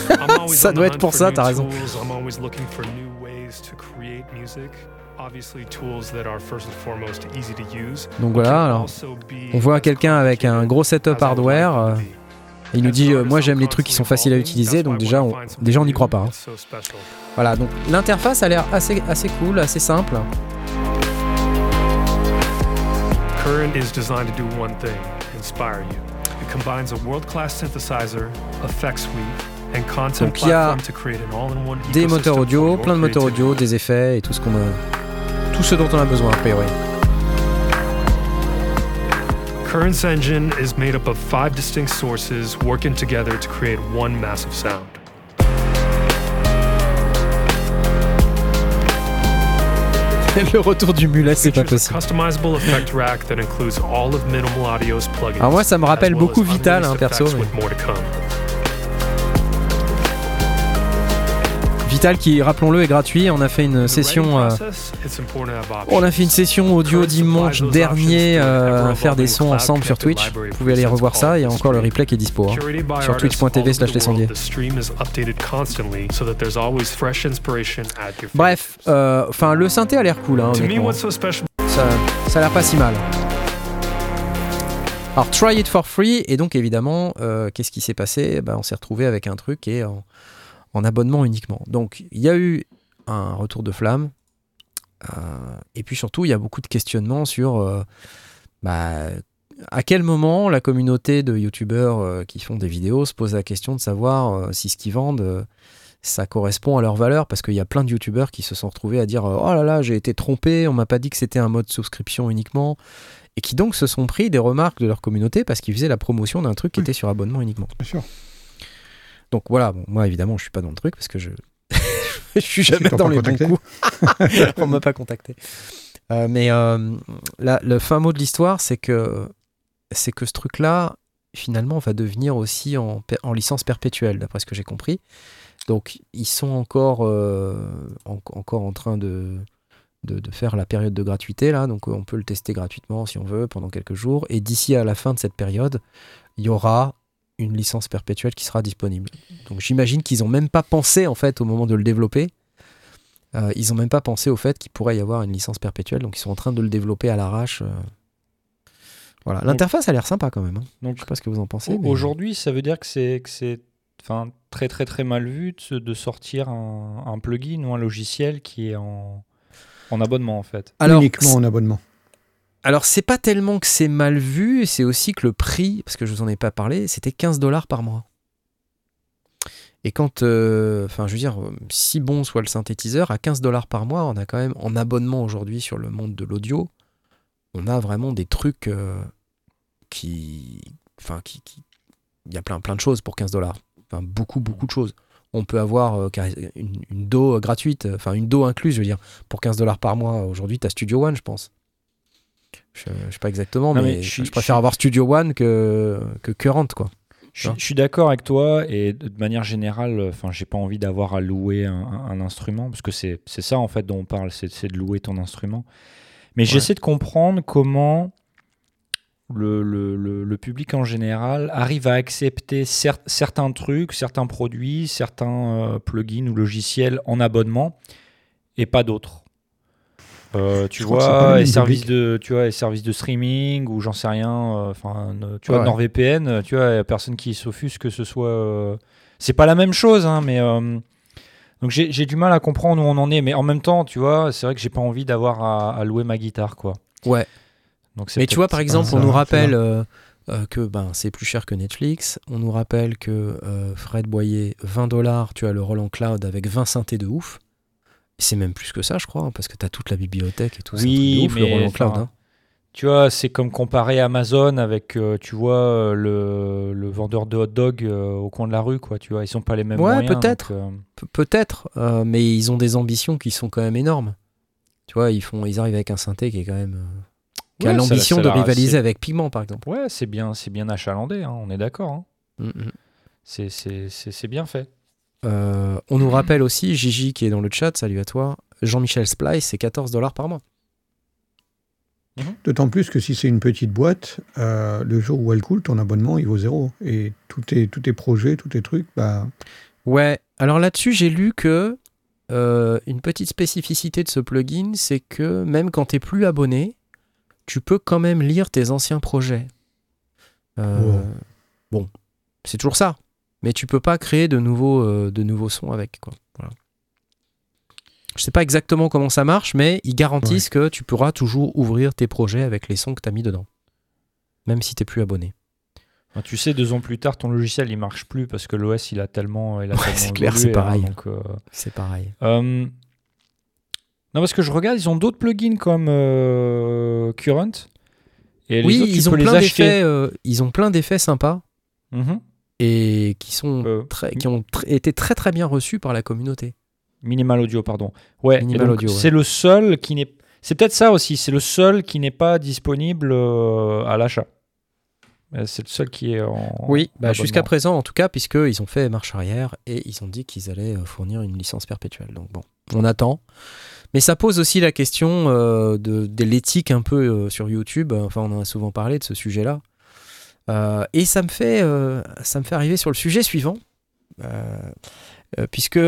(laughs) Ça doit être pour ça, t'as raison. I'm always looking for new ways to create music. Obviously, tools that are first and foremost easy to use. Donc voilà, alors on voit quelqu'un avec un gros setup hardware. euh, il nous dit euh, Moi j'aime les trucs qui sont faciles à utiliser, donc déjà on, déjà on n'y croit pas. hein. Voilà, donc l'interface a l'air assez, assez cool, assez simple. Current is designed to do one thing inspire you. It combines a world class synthesizer, effect suite, and content Donc, platform to create an all in one Des moteurs audio, plein de moteurs audio, des effets et tout ce qu'on a. Tout ce dont on a besoin, a priori. Current's engine is made up of five distinct sources working together to create one massive sound. (laughs) le retour du mulet, c'est pas possible. customizable effect rack that includes all of Minimal Audio's plugins. Alors moi, ça me rappelle beaucoup Vital, hein, perso, mais- qui, rappelons-le, est gratuit. On a fait une session. euh, on a fait une session audio dimanche dernier euh, à faire des sons ensemble sur Twitch. Vous pouvez aller revoir ça. Il y a encore le replay qui est dispo. hein. Sur artists twitch.tv all over slash the les sondiers. world, The stream is updated constantly so that there's always fresh inspiration at your Bref, euh, enfin le synthé a l'air cool. Hein, ça, ça a l'air pas si mal. Alors, try it for free. Et donc, évidemment, euh, qu'est-ce qui s'est passé? Ben, On s'est retrouvé avec un truc qui est en, en abonnement uniquement. Donc, il y a eu un retour de flamme. euh, et puis surtout, il y a beaucoup de questionnements sur euh, bah, à quel moment la communauté de youtubeurs euh, qui font des vidéos se pose la question de savoir si ce qu'ils vendent, ça correspond à leur valeur parce qu'il y a plein de youtubeurs qui se sont retrouvés à dire oh là là j'ai été trompé, on m'a pas dit que c'était un mode souscription uniquement et qui donc se sont pris des remarques de leur communauté parce qu'ils faisaient la promotion d'un truc qui Oui. était sur abonnement uniquement. Bien sûr. Donc voilà, bon, moi évidemment je suis pas dans le truc parce que je (laughs) je suis jamais dans les bons coups. (laughs) On m'a pas contacté. Euh, mais euh, là, le fin mot de l'histoire, c'est que c'est que ce truc-là, finalement, va devenir aussi en, en licence perpétuelle, d'après ce que j'ai compris. Donc ils sont encore euh, en- encore en train de, de de faire la période de gratuité là, donc on peut le tester gratuitement si on veut pendant quelques jours. Et d'ici à la fin de cette période, il y aura une licence perpétuelle qui sera disponible. Donc j'imagine qu'ils n'ont même pas pensé en fait au moment de le développer. Euh, ils n'ont même pas pensé au fait qu'il pourrait y avoir une licence perpétuelle, donc ils sont en train de le développer à l'arrache. euh. Voilà, l'interface a l'air sympa quand même. hein. Donc, Je sais pas ce que vous en pensez. Mais- Aujourd'hui, ça veut dire que c'est que c'est enfin très très très mal vu de, sortir un, un plugin ou un logiciel qui est en, en abonnement en fait. alors, Uniquement en abonnement. Alors c'est pas tellement que c'est mal vu, c'est aussi que le prix, parce que je vous en ai pas parlé, c'était 15 dollars par mois. Et quand, euh, enfin, je veux dire, si bon soit le synthétiseur, à 15 dollars par mois, on a quand même en abonnement aujourd'hui sur le monde de l'audio, on a vraiment des trucs euh, qui, enfin, il y a plein, plein de choses pour 15 dollars. Enfin, beaucoup, beaucoup de choses. On peut avoir euh, une, DO gratuite, enfin une DO incluse, je veux dire, pour 15 dollars par mois. Aujourd'hui, tu Studio One, je pense. Je, je sais pas exactement, Non, mais, mais je préfère je avoir Studio One que, que Current, quoi. Je, je suis d'accord avec toi et de manière générale, enfin, j'ai pas envie d'avoir à louer un, un- un instrument parce que c'est c'est ça en fait dont on parle, c'est de louer ton instrument. Mais j'essaie de comprendre comment le, le- le- le public en général arrive à accepter cer- certains trucs, certains produits, certains euh, plugins ou logiciels en abonnement et pas d'autres. Euh, tu vois, les services de, tu vois, les services de streaming ou j'en sais rien. euh, Enfin, euh, tu vois, Ouais. NordVPN, tu vois, y a personne qui s'offusque que ce soit. euh, C'est pas la même chose, hein, mais donc j'ai du mal à comprendre où on en est. Mais en même temps, tu vois, c'est vrai que j'ai pas envie d'avoir à, à louer ma guitare, quoi. Ouais. Donc Mais tu vois, par exemple, on nous rappelle euh, que ben, c'est plus cher que Netflix. On nous rappelle que euh, Fred Boyer, 20 dollars, tu as le Roland Cloud avec 20 synthés de ouf. C'est même plus que ça, je crois, hein, parce que tu as toute la bibliothèque et tout. Oui, ouf, le mais, Roland Cloud. hein. Tu vois, c'est comme comparer Amazon avec, euh, tu vois, euh, le, le vendeur de hot dog euh, au coin de la rue, quoi. Tu vois, ils sont pas les mêmes Ouais, peut-être. Pe- Peut-être, mais ils ont des ambitions qui sont quand même énormes. Tu vois, ils, font, ils arrivent avec un synthé qui est quand même. qui a ouais, l'ambition de rivaliser avec Pigment, par exemple. Ouais, c'est bien, c'est bien achalandé, hein, on est d'accord. hein. Mm, mm. C'est bien fait. Euh, on nous rappelle aussi, Gigi qui est dans le chat, salut à toi, Jean-Michel Splice, c'est 14 dollars par mois. D'autant plus que si c'est une petite boîte, euh, le jour où elle coule, ton abonnement, il vaut zéro. Et tous tes, tous tes projets, tous tes trucs, bah, Ouais, alors là-dessus, j'ai lu que euh, une petite spécificité de ce plugin, c'est que même quand tu plus abonné, tu peux quand même lire tes anciens projets. Euh, Oh. Bon, c'est toujours ça, mais tu peux pas créer de nouveaux, euh, de nouveaux sons avec. Quoi. Voilà. Je sais pas exactement comment ça marche, mais ils garantissent que tu pourras toujours ouvrir tes projets avec les sons que tu as mis dedans, même si tu plus abonné. Tu sais, deux ans plus tard, ton logiciel il marche plus parce que l'OS il a tellement, il a Ouais, tellement c'est clair, c'est pareil. hein, euh, C'est pareil. euh, non, parce que je regarde, ils ont d'autres plugins comme euh, Current. Et les oui, autres, ils ont, plein d'effets, ils ont plein d'effets sympas. Mhm. Et qui sont Euh, très, qui ont tr- été très très bien reçus par la communauté. Minimal Audio, pardon. Ouais, Audio, ouais. c'est le seul qui n'est. C'est peut-être ça aussi, c'est le seul qui n'est pas disponible euh, à l'achat. Euh, C'est le seul qui est en. Oui, bah, jusqu'à présent en tout cas, puisqu'ils ont fait marche arrière et ils ont dit qu'ils allaient fournir une licence perpétuelle. Donc bon, on attend. Mais ça pose aussi la question euh, de, de l'éthique un peu euh, sur YouTube. Enfin, on en a souvent parlé de ce sujet-là. Euh, et ça me, fait, euh, ça me fait arriver sur le sujet suivant. Euh, puisque,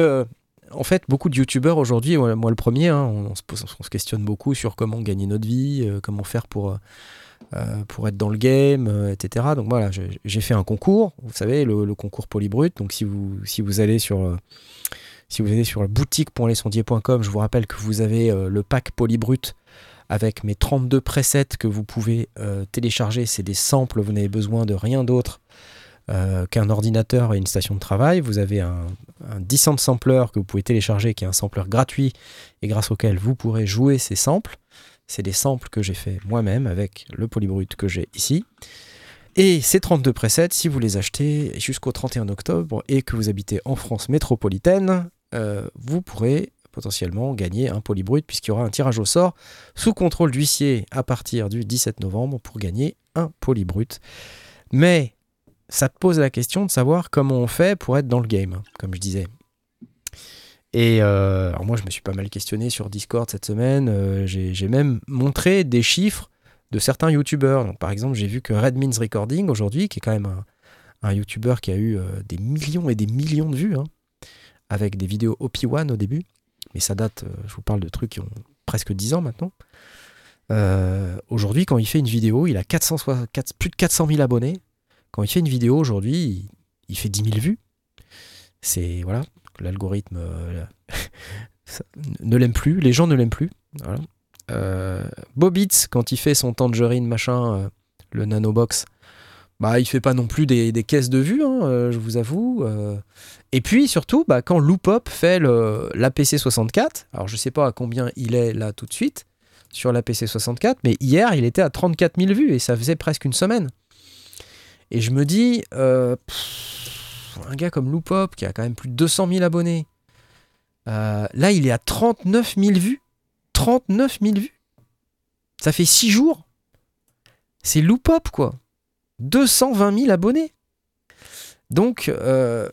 en fait, beaucoup de YouTubeurs aujourd'hui, moi, le premier, hein, on, se questionne beaucoup sur comment gagner notre vie, comment faire pour, pour être dans le game, etc. Donc voilà, j'ai fait un concours, vous savez, le, concours Polybrut. Donc si vous, si vous allez sur, si sur la boutique.lesondiers.com, je vous rappelle que vous avez le pack Polybrut avec mes 32 presets que vous pouvez euh, télécharger. C'est des samples, vous n'avez besoin de rien d'autre. euh, qu'un ordinateur et une station de travail. Vous avez un, un Descent Sampler que vous pouvez télécharger, qui est un sampler gratuit et grâce auquel vous pourrez jouer ces samples. C'est des samples que j'ai fait moi-même avec le polybrut que j'ai ici. Et ces 32 presets, si vous les achetez jusqu'au 31 octobre et que vous habitez en France métropolitaine, euh, vous pourrez potentiellement gagner un polybrut puisqu'il y aura un tirage au sort sous contrôle d'huissier à partir du 17 novembre pour gagner un polybrut. Mais ça te pose la question de savoir comment on fait pour être dans le game, comme je disais. Et euh, alors moi, je me suis pas mal questionné sur Discord cette semaine. Euh, j'ai même montré des chiffres de certains youtubeurs. Par exemple, j'ai vu que Red Means Recording aujourd'hui, qui est quand même un, un youtubeur qui a eu euh, des millions et des millions de vues, hein, avec des vidéos OP1 au début, mais ça date, je vous parle de trucs qui ont presque 10 ans maintenant. aujourd'hui, quand il fait une vidéo, il a 464, plus de 400 000 abonnés. Quand il fait une vidéo aujourd'hui, il, fait 10 000 vues. C'est voilà, l'algorithme euh, (laughs) ne l'aime plus, les gens ne l'aiment plus. Voilà. Euh, Bobitz, quand il fait son Tangerine machin, euh, le nanobox, bah il fait pas non plus des, caisses de vues, hein, euh, je vous avoue. euh. Et puis surtout, bah, quand Loopop fait l'APC 64, alors je sais pas à combien il est là tout de suite sur l'APC 64, mais hier il était à 34 000 vues et ça faisait presque une semaine. Et je me dis, euh, un gars comme Loopop qui a quand même plus de 200 000 abonnés, là il est à 39 000 vues. 39 000 vues. Ça fait 6 jours. C'est Loopop quoi. 220 000 abonnés. Donc euh,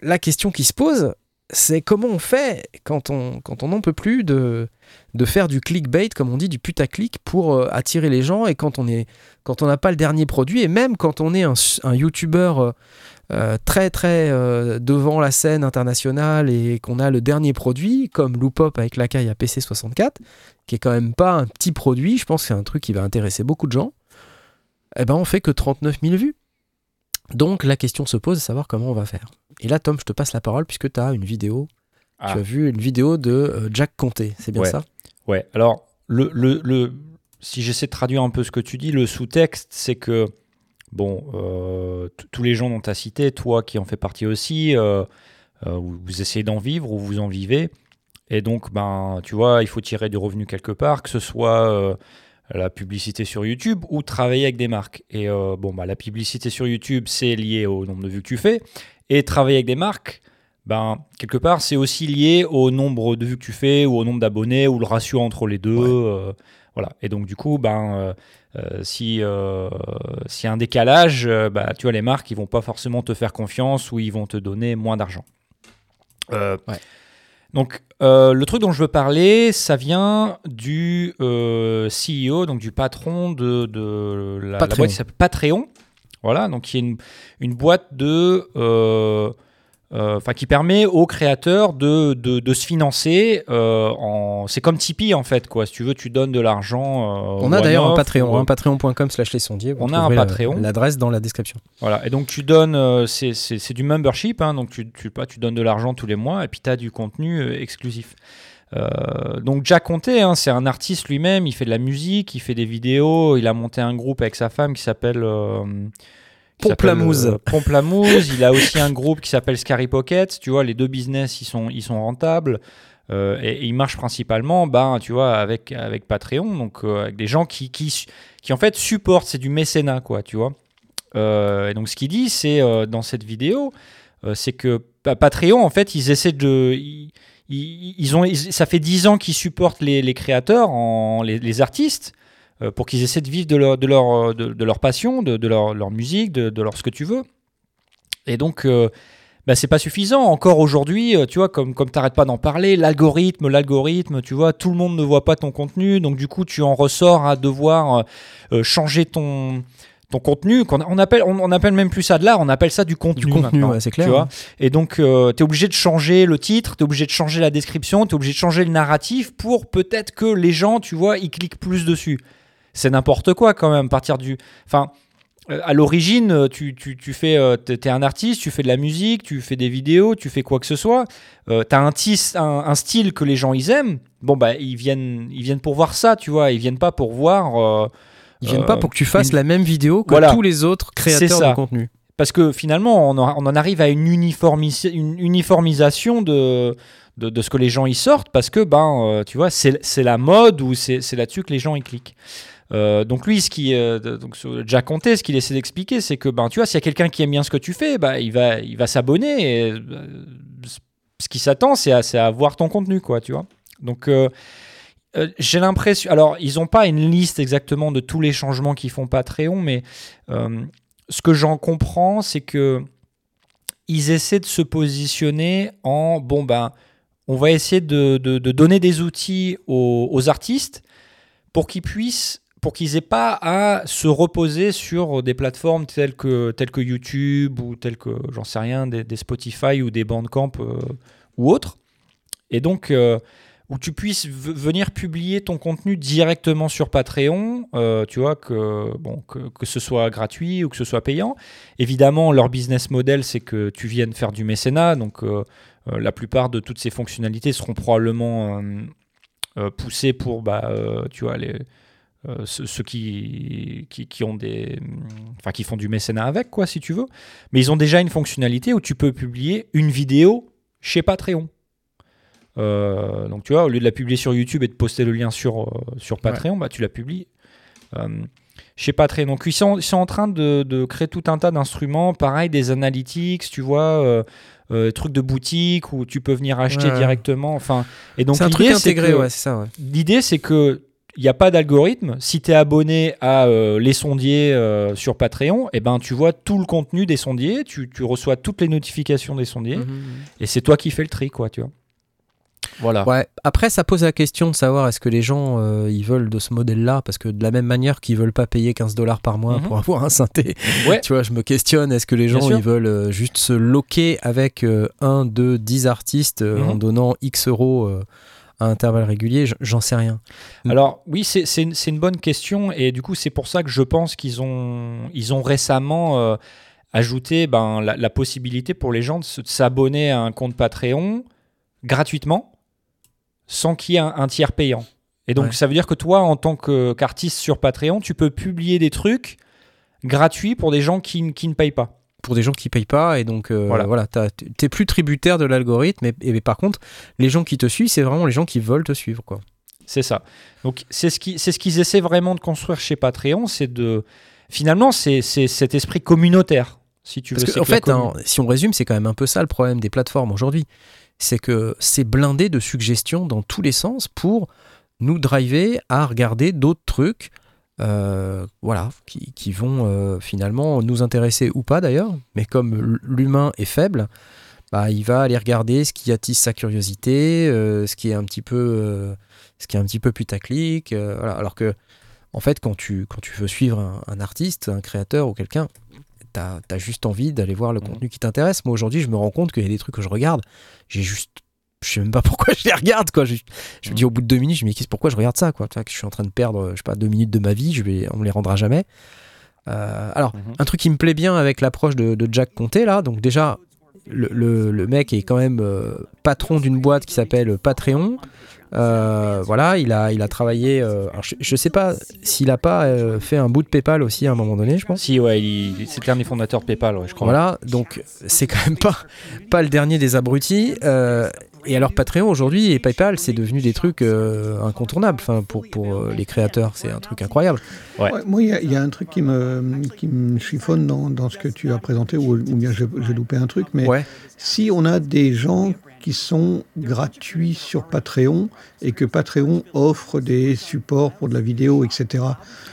la question qui se pose, c'est comment on fait quand on quand on n'en peut plus de, de faire du clickbait, comme on dit, du putaclic pour euh, attirer les gens et quand on n'a pas le dernier produit et même quand on est un, un youtubeur euh, très très devant la scène internationale et qu'on a le dernier produit comme Loopop avec la caille à PC64 qui est quand même pas un petit produit je pense que c'est un truc qui va intéresser beaucoup de gens eh ben on fait que 39 000 vues donc la question se pose de savoir comment on va faire et là Tom je te passe la parole puisque tu as une vidéo Ah. tu as vu une vidéo de euh, Jack Conté c'est bien Ouais. ça? Ouais, alors, le, le, le- si j'essaie de traduire un peu ce que tu dis, le sous-texte, c'est que, bon, euh, tous les gens dont tu as cité, toi qui en fais partie aussi, euh, euh, vous essayez d'en vivre ou vous en vivez. Et donc, ben, tu vois, il faut tirer du revenu quelque part, que ce soit la publicité sur YouTube ou travailler avec des marques. Et euh, bon, bah, la publicité sur YouTube, c'est lié au nombre de vues que tu fais. Et travailler avec des marques, ben, quelque part, c'est aussi lié au nombre de vues que tu fais ou au nombre d'abonnés ou le ratio entre les deux. Ouais. euh, voilà. Et donc, du coup, ben, euh, euh, si s'il y a un décalage, bah, tu vois, les marques, ils vont pas forcément te faire confiance ou ils vont te donner moins d'argent. Ouais. Donc, euh, le truc dont je veux parler, ça vient du euh, CEO, donc du patron de, de la, la Patreon. boîte qui s'appelle Patreon. Voilà, donc qui est une, une boîte de. euh, euh, Enfin, qui permet aux créateurs de, de, de se financer. euh, en... C'est comme Tipeee en fait, quoi. Si tu veux, tu donnes de l'argent. euh, on a d'ailleurs un Patreon ou- hein, patreon.com slash les sondiers Vous On a un Patreon. l'adresse dans la description Voilà, et donc tu donnes, c'est- du membership, hein, donc tu, tu, pas, tu donnes de l'argent tous les mois et puis tu as du contenu exclusif. Euh, donc Jack Conté, hein, c'est un artiste lui-même, il fait de la musique, il fait des vidéos, il a monté un groupe avec sa femme qui s'appelle... euh, s'appelle, euh, Pomplamoose. il a aussi un groupe qui s'appelle Scary Pocket, tu vois, les deux business, ils sont, ils sont rentables. Euh, et, et ils marchent principalement, ben, tu vois, avec, avec Patreon, donc euh, avec des gens qui, qui, qui en fait supportent, c'est du mécénat, quoi, tu vois. Euh, et donc ce qu'il dit, c'est dans cette vidéo, c'est que pa- Patreon, en fait, ils essaient de, ils, ont, ça fait 10 ans qu'ils supportent les, les créateurs, en, les, les artistes, pour qu'ils essaient de vivre de leur, de leur, euh, de, de leur passion, de, de leur, leur musique, de, de leur ce que tu veux. Et donc, euh, bah, c'est pas suffisant. Encore aujourd'hui, euh, tu vois, comme, comme t'arrêtes pas d'en parler, l'algorithme, l'algorithme, tu vois, tout le monde ne voit pas ton contenu, donc du coup, tu en ressors à devoir euh, euh, changer ton ton contenu, qu'on- on appelle, on, on appelle même plus ça de l'art, on appelle ça du contenu. du contenu maintenant, ouais, c'est clair Tu vois et donc, tu es obligé de changer le titre, tu es obligé de changer la description, tu es obligé de changer le narratif pour peut-être que les gens, tu vois, ils cliquent plus dessus. C'est n'importe quoi quand même, partir du... Enfin, euh, à l'origine, euh, tu, tu, tu fais, euh, t'es un artiste, tu fais de la musique, tu fais des vidéos, tu fais quoi que ce soit. Euh, t'as un, tis- un, un style que les gens ils aiment. Bon bah ils viennent, ils viennent pour voir ça, tu vois. Ils viennent pas pour voir. euh, Ils viennent euh, pas pour que tu fasses une- la même vidéo que Voilà. tous les autres créateurs de contenu. parce que finalement, on en, on en arrive à une, uniformis- une uniformisation de, de, de ce que les gens y sortent, parce que, ben, tu vois, c'est la mode ou c'est c'est là-dessus que les gens y cliquent. Euh, donc lui, ce qui, euh, donc Jack Conté, ce qu'il essaie d'expliquer, c'est que ben, tu vois, s'il y a quelqu'un qui aime bien ce que tu fais, bah, il va, il va s'abonner. Et, euh, ce qui s'attend, c'est à, c'est à voir ton contenu, quoi, tu vois. Donc euh, j'ai l'impression. Alors, ils n'ont pas une liste exactement de tous les changements qu'ils font Patreon, mais ce que j'en comprends, c'est que ils essaient de se positionner en bon ben, on va essayer de, de- donner des outils aux artistes pour qu'ils puissent pour qu'ils aient pas à se reposer sur des plateformes telles que, telles que YouTube ou telles que, j'en sais rien, des, Spotify ou des Bandcamp euh, ou autres. Et donc, euh, où tu puisses venir publier ton contenu directement sur Patreon, euh, tu vois, que, bon, que, ce soit gratuit ou que ce soit payant. Évidemment, leur business model, c'est que tu viennes faire du mécénat, donc la plupart de toutes ces fonctionnalités seront probablement poussées pour, bah, tu vois, les, euh, ceux, ceux qui, qui, qui ont des, enfin, qui font du mécénat avec, quoi, si tu veux. Mais ils ont déjà une fonctionnalité où tu peux publier une vidéo chez Patreon. Euh, donc tu vois, au lieu de la publier sur YouTube et de poster le lien sur, euh, sur Patreon, bah, tu la publies euh, chez Patreon. Donc ils sont, ils sont en train de, de créer tout un tas d'instruments, pareil, des analytics, tu vois, euh, trucs de boutique où tu peux venir acheter Ouais. directement. Enfin, et donc C'est un truc intégré, que- ouais, c'est ça. ouais. L'idée, c'est que il n'y a pas d'algorithme. Si tu es abonné à euh, les sondiers euh, sur Patreon, eh ben, tu vois tout le contenu des sondiers, tu, tu reçois toutes les notifications des sondiers, Mhm. et c'est toi qui fais le tri, quoi, tu vois. Voilà. Ouais. Après, ça pose la question de savoir est-ce que les gens euh, ils veulent de ce modèle-là parce que de la même manière qu'ils veulent pas payer 15 dollars par mois Mhm. pour avoir un synthé, (laughs) Ouais. tu vois, je me questionne est-ce que les gens ils veulent euh, juste se loquer avec euh, un, deux, dix artistes euh, Mhm. en donnant X euros euh, à intervalles réguliers J'en sais rien. Mm. Alors oui, c'est une, bonne question et du coup c'est pour ça que je pense qu'ils ont, ils ont récemment euh, ajouté ben, la, la possibilité pour les gens de s'abonner à un compte Patreon gratuitement sans qu'il y ait un, un tiers payant. Et donc Ouais. ça veut dire que toi en tant que- qu'artiste sur Patreon, tu peux publier des trucs gratuits pour des gens qui, qui ne payent pas. Pour des gens qui payent pas et donc euh, Voilà. voilà, t'es plus tributaire de l'algorithme et, et par contre les gens qui te suivent c'est vraiment les gens qui veulent te suivre quoi. C'est ça. Donc c'est ce qui- c'est ce qu'ils essaient vraiment de construire chez Patreon, c'est de finalement c'est cet esprit communautaire. Si tu veux, Parce que la fait, hein, si on résume, c'est quand même un peu ça le problème des plateformes aujourd'hui. C'est que c'est blindé de suggestions dans tous les sens pour nous driver à regarder d'autres trucs, euh, voilà, qui, qui vont euh, finalement nous intéresser ou pas d'ailleurs. Mais comme l'humain est faible, bah, il va aller regarder ce qui attise sa curiosité, euh, ce qui est un petit peu, ce qui est un petit peu putaclic. voilà. Alors que, en fait, quand tu, quand tu veux suivre un, un artiste, un créateur ou quelqu'un, t'as as juste envie d'aller voir le Mhm. contenu qui t'intéresse. Moi aujourd'hui, je me rends compte qu'il y a des trucs que je regarde, j'ai juste, je sais même pas pourquoi je les regarde quoi. Je, je me dis au bout de deux minutes, je me dis qu'est-ce- pourquoi je regarde ça quoi? Tu vois, que je suis en train de perdre, je sais pas, deux minutes de ma vie, je vais, on me les rendra jamais. Euh, alors, Mhm. un truc qui me plaît bien avec l'approche de, de Jack Conté là, donc déjà. Le, le- le mec est quand même euh, patron d'une boîte qui s'appelle Patreon. Euh, voilà, il a, il a travaillé. euh, alors je, je sais pas s'il a pas euh, fait un bout de PayPal aussi à un moment donné, je pense. Si, ouais, il- c'était un des fondateurs de PayPal, ouais, je crois. Voilà, donc c'est quand même pas, pas le dernier des abrutis. euh, et alors Patreon aujourd'hui et PayPal, c'est devenu des trucs euh, incontournables enfin, pour, pour euh, les créateurs. C'est un truc incroyable. Ouais. Ouais, moi, il y, a- il y a un truc qui me, qui me chiffonne dans, dans ce que tu as présenté, ou, bien j'ai j'ai loupé un truc, mais Ouais. si on a des gens qui sont gratuits sur Patreon et que Patreon offre des supports pour de la vidéo, etc.,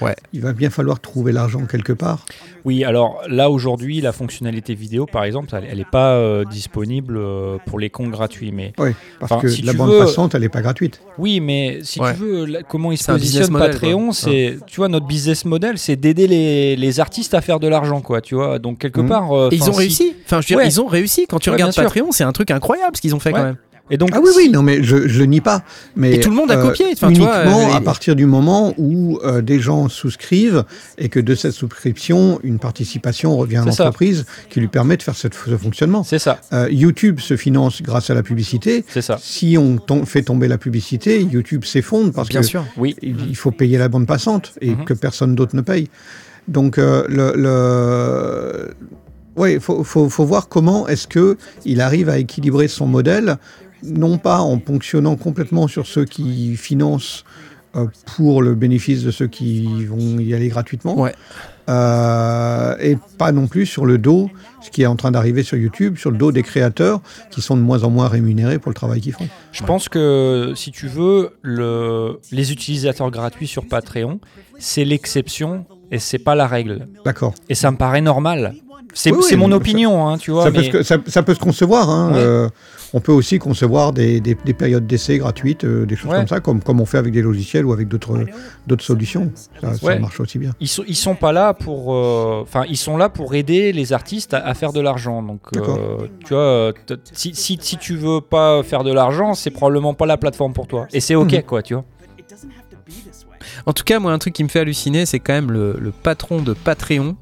Ouais. il va bien falloir trouver l'argent quelque part. Oui, alors là aujourd'hui, la fonctionnalité vidéo, par exemple, elle n'est pas euh, disponible euh, pour les comptes gratuits. Mais Oui, parce Enfin, que si la tu bande veux- passante, elle n'est pas gratuite. oui, mais si Ouais. tu veux, là, comment il se positionne model, Patreon, c'est, tu vois, notre business model, c'est d'aider les, les artistes à faire de l'argent, quoi. Tu vois, donc quelque Mhm. part, euh, ils ont si- réussi. Enfin, je veux dire, Ouais. ils ont réussi. Quand tu Ouais, regardes. Patreon, c'est un truc incroyable ce qu'ils ont fait Ouais. quand même. Et donc, Ah oui, si- oui, non, mais je ne le nie pas. Mais, Et tout le monde a euh, copié. Enfin, tu vois, uniquement euh, à partir du moment où euh, des gens souscrivent et que de cette souscription, une participation revient à l'entreprise qui lui permet de faire cette- ce fonctionnement. c'est ça, Euh, YouTube se finance grâce à la publicité. c'est ça. Si on tom- fait tomber la publicité, YouTube s'effondre parce Bien que sûr. Oui, il il faut payer la bande passante et Mhm. que personne d'autre ne paye. Donc, euh, le, le- Oui, il faut, faut, faut voir comment est-ce que il arrive à équilibrer son modèle, non pas en ponctionnant complètement sur ceux qui financent euh, pour le bénéfice de ceux qui vont y aller gratuitement, Ouais. euh, et pas non plus sur le dos, ce qui est en train d'arriver sur YouTube, sur le dos des créateurs qui sont de moins en moins rémunérés pour le travail qu'ils font. Je pense que si tu veux, le, les utilisateurs gratuits sur Patreon, c'est l'exception et c'est pas la règle. D'accord. Et ça me paraît normal. C'est Oui, oui, c'est mon opinion, hein, tu vois. Ça, peut se, ça- ça peut se concevoir. hein, Ouais. euh, on peut aussi concevoir des, des- des périodes d'essai gratuites, euh, des choses Ouais. comme ça, comme, comme on fait avec des logiciels ou avec d'autres solutions. Ça, ça Ouais. marche aussi bien. Ils sont, ils sont pas là pour, euh, enfin, ils sont là pour aider les artistes à, à faire de l'argent. Donc, euh, tu vois, si, si, si tu veux pas faire de l'argent, c'est probablement pas la plateforme pour toi. Et c'est ok, Mhm. quoi, tu vois. En tout cas, moi, un truc qui me fait halluciner, c'est quand même le, le patron de Patreon.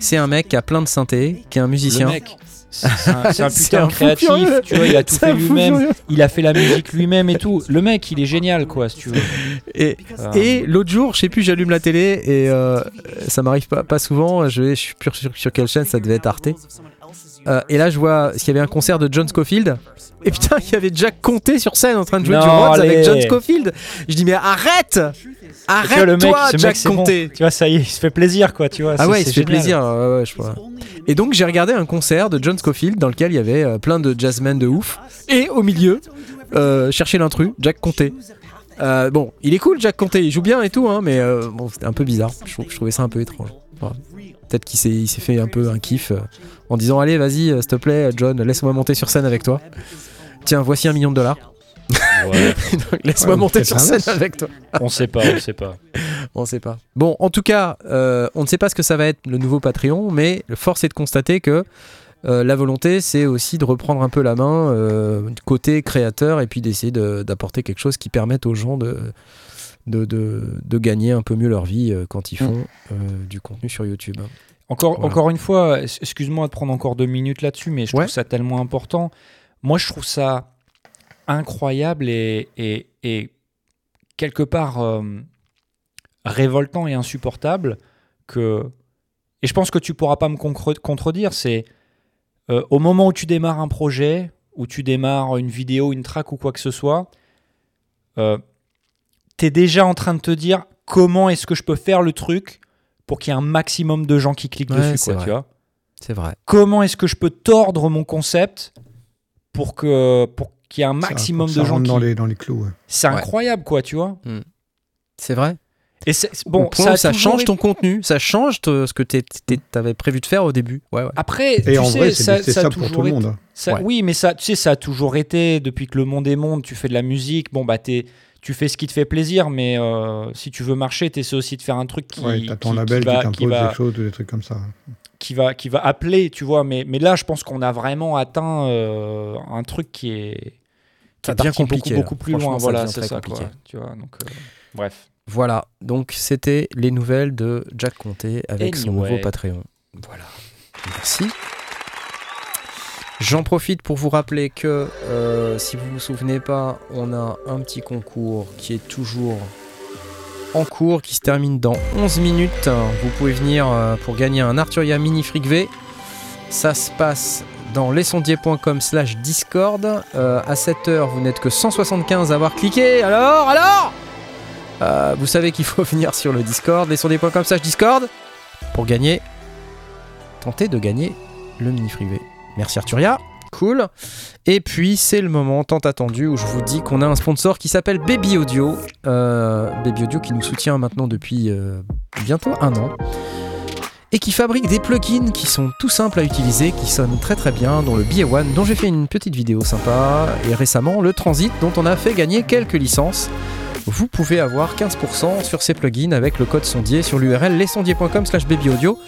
C'est un mec qui a plein de synthés, qui est un musicien. Le mec, c'est un, (laughs) putain un de fou créatif. Tu vois, il a tout fait lui-même. Il a fait la musique lui-même et tout. Le mec, il est génial, quoi, si tu veux. Et, Ah. et l'autre jour, je sais plus, j'allume la télé et euh, ça m'arrive pas, pas souvent. Je, je suis plus sûr sur quelle chaîne, ça devait être Arte. Euh, et là, je vois qu'il y avait un concert de John Scofield. Et putain, il y avait Jack Conté sur scène en train de jouer du Rhodes avec. John Scofield. Je dis, mais arrête Arrête-toi, ce mec, Jack c'est bon. Tu vois, ça y est, il se fait plaisir, quoi, tu vois. Ah ouais, il se fait génial. plaisir. ouais, ouais, je crois. Et donc j'ai regardé un concert de John Scofield dans lequel il y avait euh, plein de jazzmen de ouf. Et au milieu, euh, chercher l'intrus, Jack Conté. Euh, bon, il est cool, Jack Conté, il joue bien et tout, hein, mais bon, c'était un peu bizarre. Je, trou- je trouvais ça un peu étrange. Voilà. Peut-être qu'il s'est, il s'est fait un peu un kiff euh, en disant Allez, vas-y, euh, s'il te plaît, John, laisse-moi monter sur scène avec toi. Tiens, voici un million de dollars. Ouais, (laughs) Donc, laisse-moi Ouais, monter sur scène avec toi. on sait pas, on sait pas. (laughs) On sait pas. Bon, en tout cas, euh, on ne sait pas ce que ça va être le nouveau Patreon, mais force est de constater que euh, la volonté, c'est aussi de reprendre un peu la main euh, côté créateur et puis d'essayer de- d'apporter quelque chose qui permette aux gens de, de, de- de gagner un peu mieux leur vie euh, quand ils font euh, du contenu sur YouTube. Encore, Voilà. encore une fois, excuse-moi de prendre encore deux minutes là-dessus, mais je Ouais. trouve ça tellement important. Moi, je trouve ça incroyable et, et- et quelque part euh, révoltant et insupportable que. Et je pense que tu pourras pas me contredire. C'est euh, au moment où tu démarres un projet, où tu démarres une vidéo, une track ou quoi que ce soit, euh, tu es déjà en train de te dire comment est-ce que je peux faire le truc pour qu'il y ait un maximum de gens qui cliquent Ouais, dessus. Quoi, vrai. tu vois C'est vrai. comment est-ce que je peux tordre mon concept pour que pour qu'il y ait un maximum Ça- ça de gens rentre qui dans les, dans les clous. ouais. c'est Ouais. incroyable quoi tu vois C'est vrai. et Bon, ça, change été- ton contenu, ça change te- ce que tu avais prévu de faire au début. Ouais, ouais. après Et tu en sais, vrai, ça, ça a ça pour tout le été- monde. hein. ça- Ouais. oui mais ça tu sais ça a toujours été depuis que le monde est monde tu fais de la musique bon bah t'es tu fais ce qui te fait plaisir mais euh, si tu veux marcher t'essaies aussi de faire un truc qui, Ouais, t'as ton qui- label qui qui va, t'impose qui des choses, des trucs comme ça. qui va qui va appeler tu vois mais mais là je pense qu'on a vraiment atteint euh, un truc qui est qui Ça est devient compliqué, beaucoup, beaucoup plus loin ça voilà c'est ça compliqué. quoi tu vois donc euh, bref Voilà, donc c'était les nouvelles de Jack Conté avec son Anyway. nouveau Patreon. Voilà, merci. J'en profite pour vous rappeler que euh, si vous vous souvenez pas, on a un petit concours qui est toujours en cours, qui se termine dans 11 minutes. Vous pouvez venir euh, pour gagner un Arturia Mini Fric V. Ça se passe dans lesondiers.com slash discord. Euh, à cette heure, vous n'êtes que 175 à avoir cliqué. Alors, alors? Euh, vous savez qu'il faut (laughs) venir sur le Discord, lesondiers.com slash Discord, pour gagner, tenter de gagner le mini privé. Merci Arturia, cool. Et puis c'est le moment tant attendu où je vous dis qu'on a un sponsor qui s'appelle Baby Audio. Euh, Baby Audio qui nous soutient maintenant depuis euh, bientôt un an. Et qui fabrique des plugins qui sont tout simples à utiliser, qui sonnent très très bien, dont le BA1, dont j'ai fait une petite vidéo sympa, et récemment le Transit, dont on a fait gagner quelques licences vous pouvez avoir 15% sur ces plugins avec le code sondier sur l'URL lesondiers.com slash babyaudio.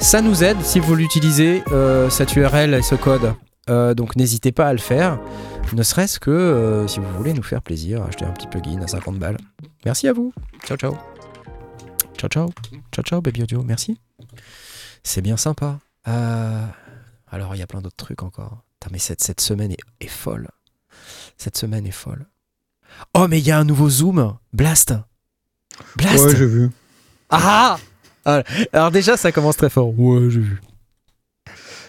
Ça nous aide si vous l'utilisez, euh, cette URL et ce code. Euh, donc n'hésitez pas à le faire, ne serait-ce que euh, si vous voulez nous faire plaisir, acheter un petit plugin à 50 balles. Merci à vous. Ciao ciao. Ciao ciao. Ciao ciao baby audio, merci. C'est bien sympa. Alors il y a plein d'autres trucs encore. Putain, mais cette, cette semaine est, est folle. Cette semaine est folle. Oh, mais il y a un nouveau Zoom. Blast. Blast. Ouais, j'ai vu. ah Ah Alors déjà, ça commence très fort. Ouais, j'ai vu.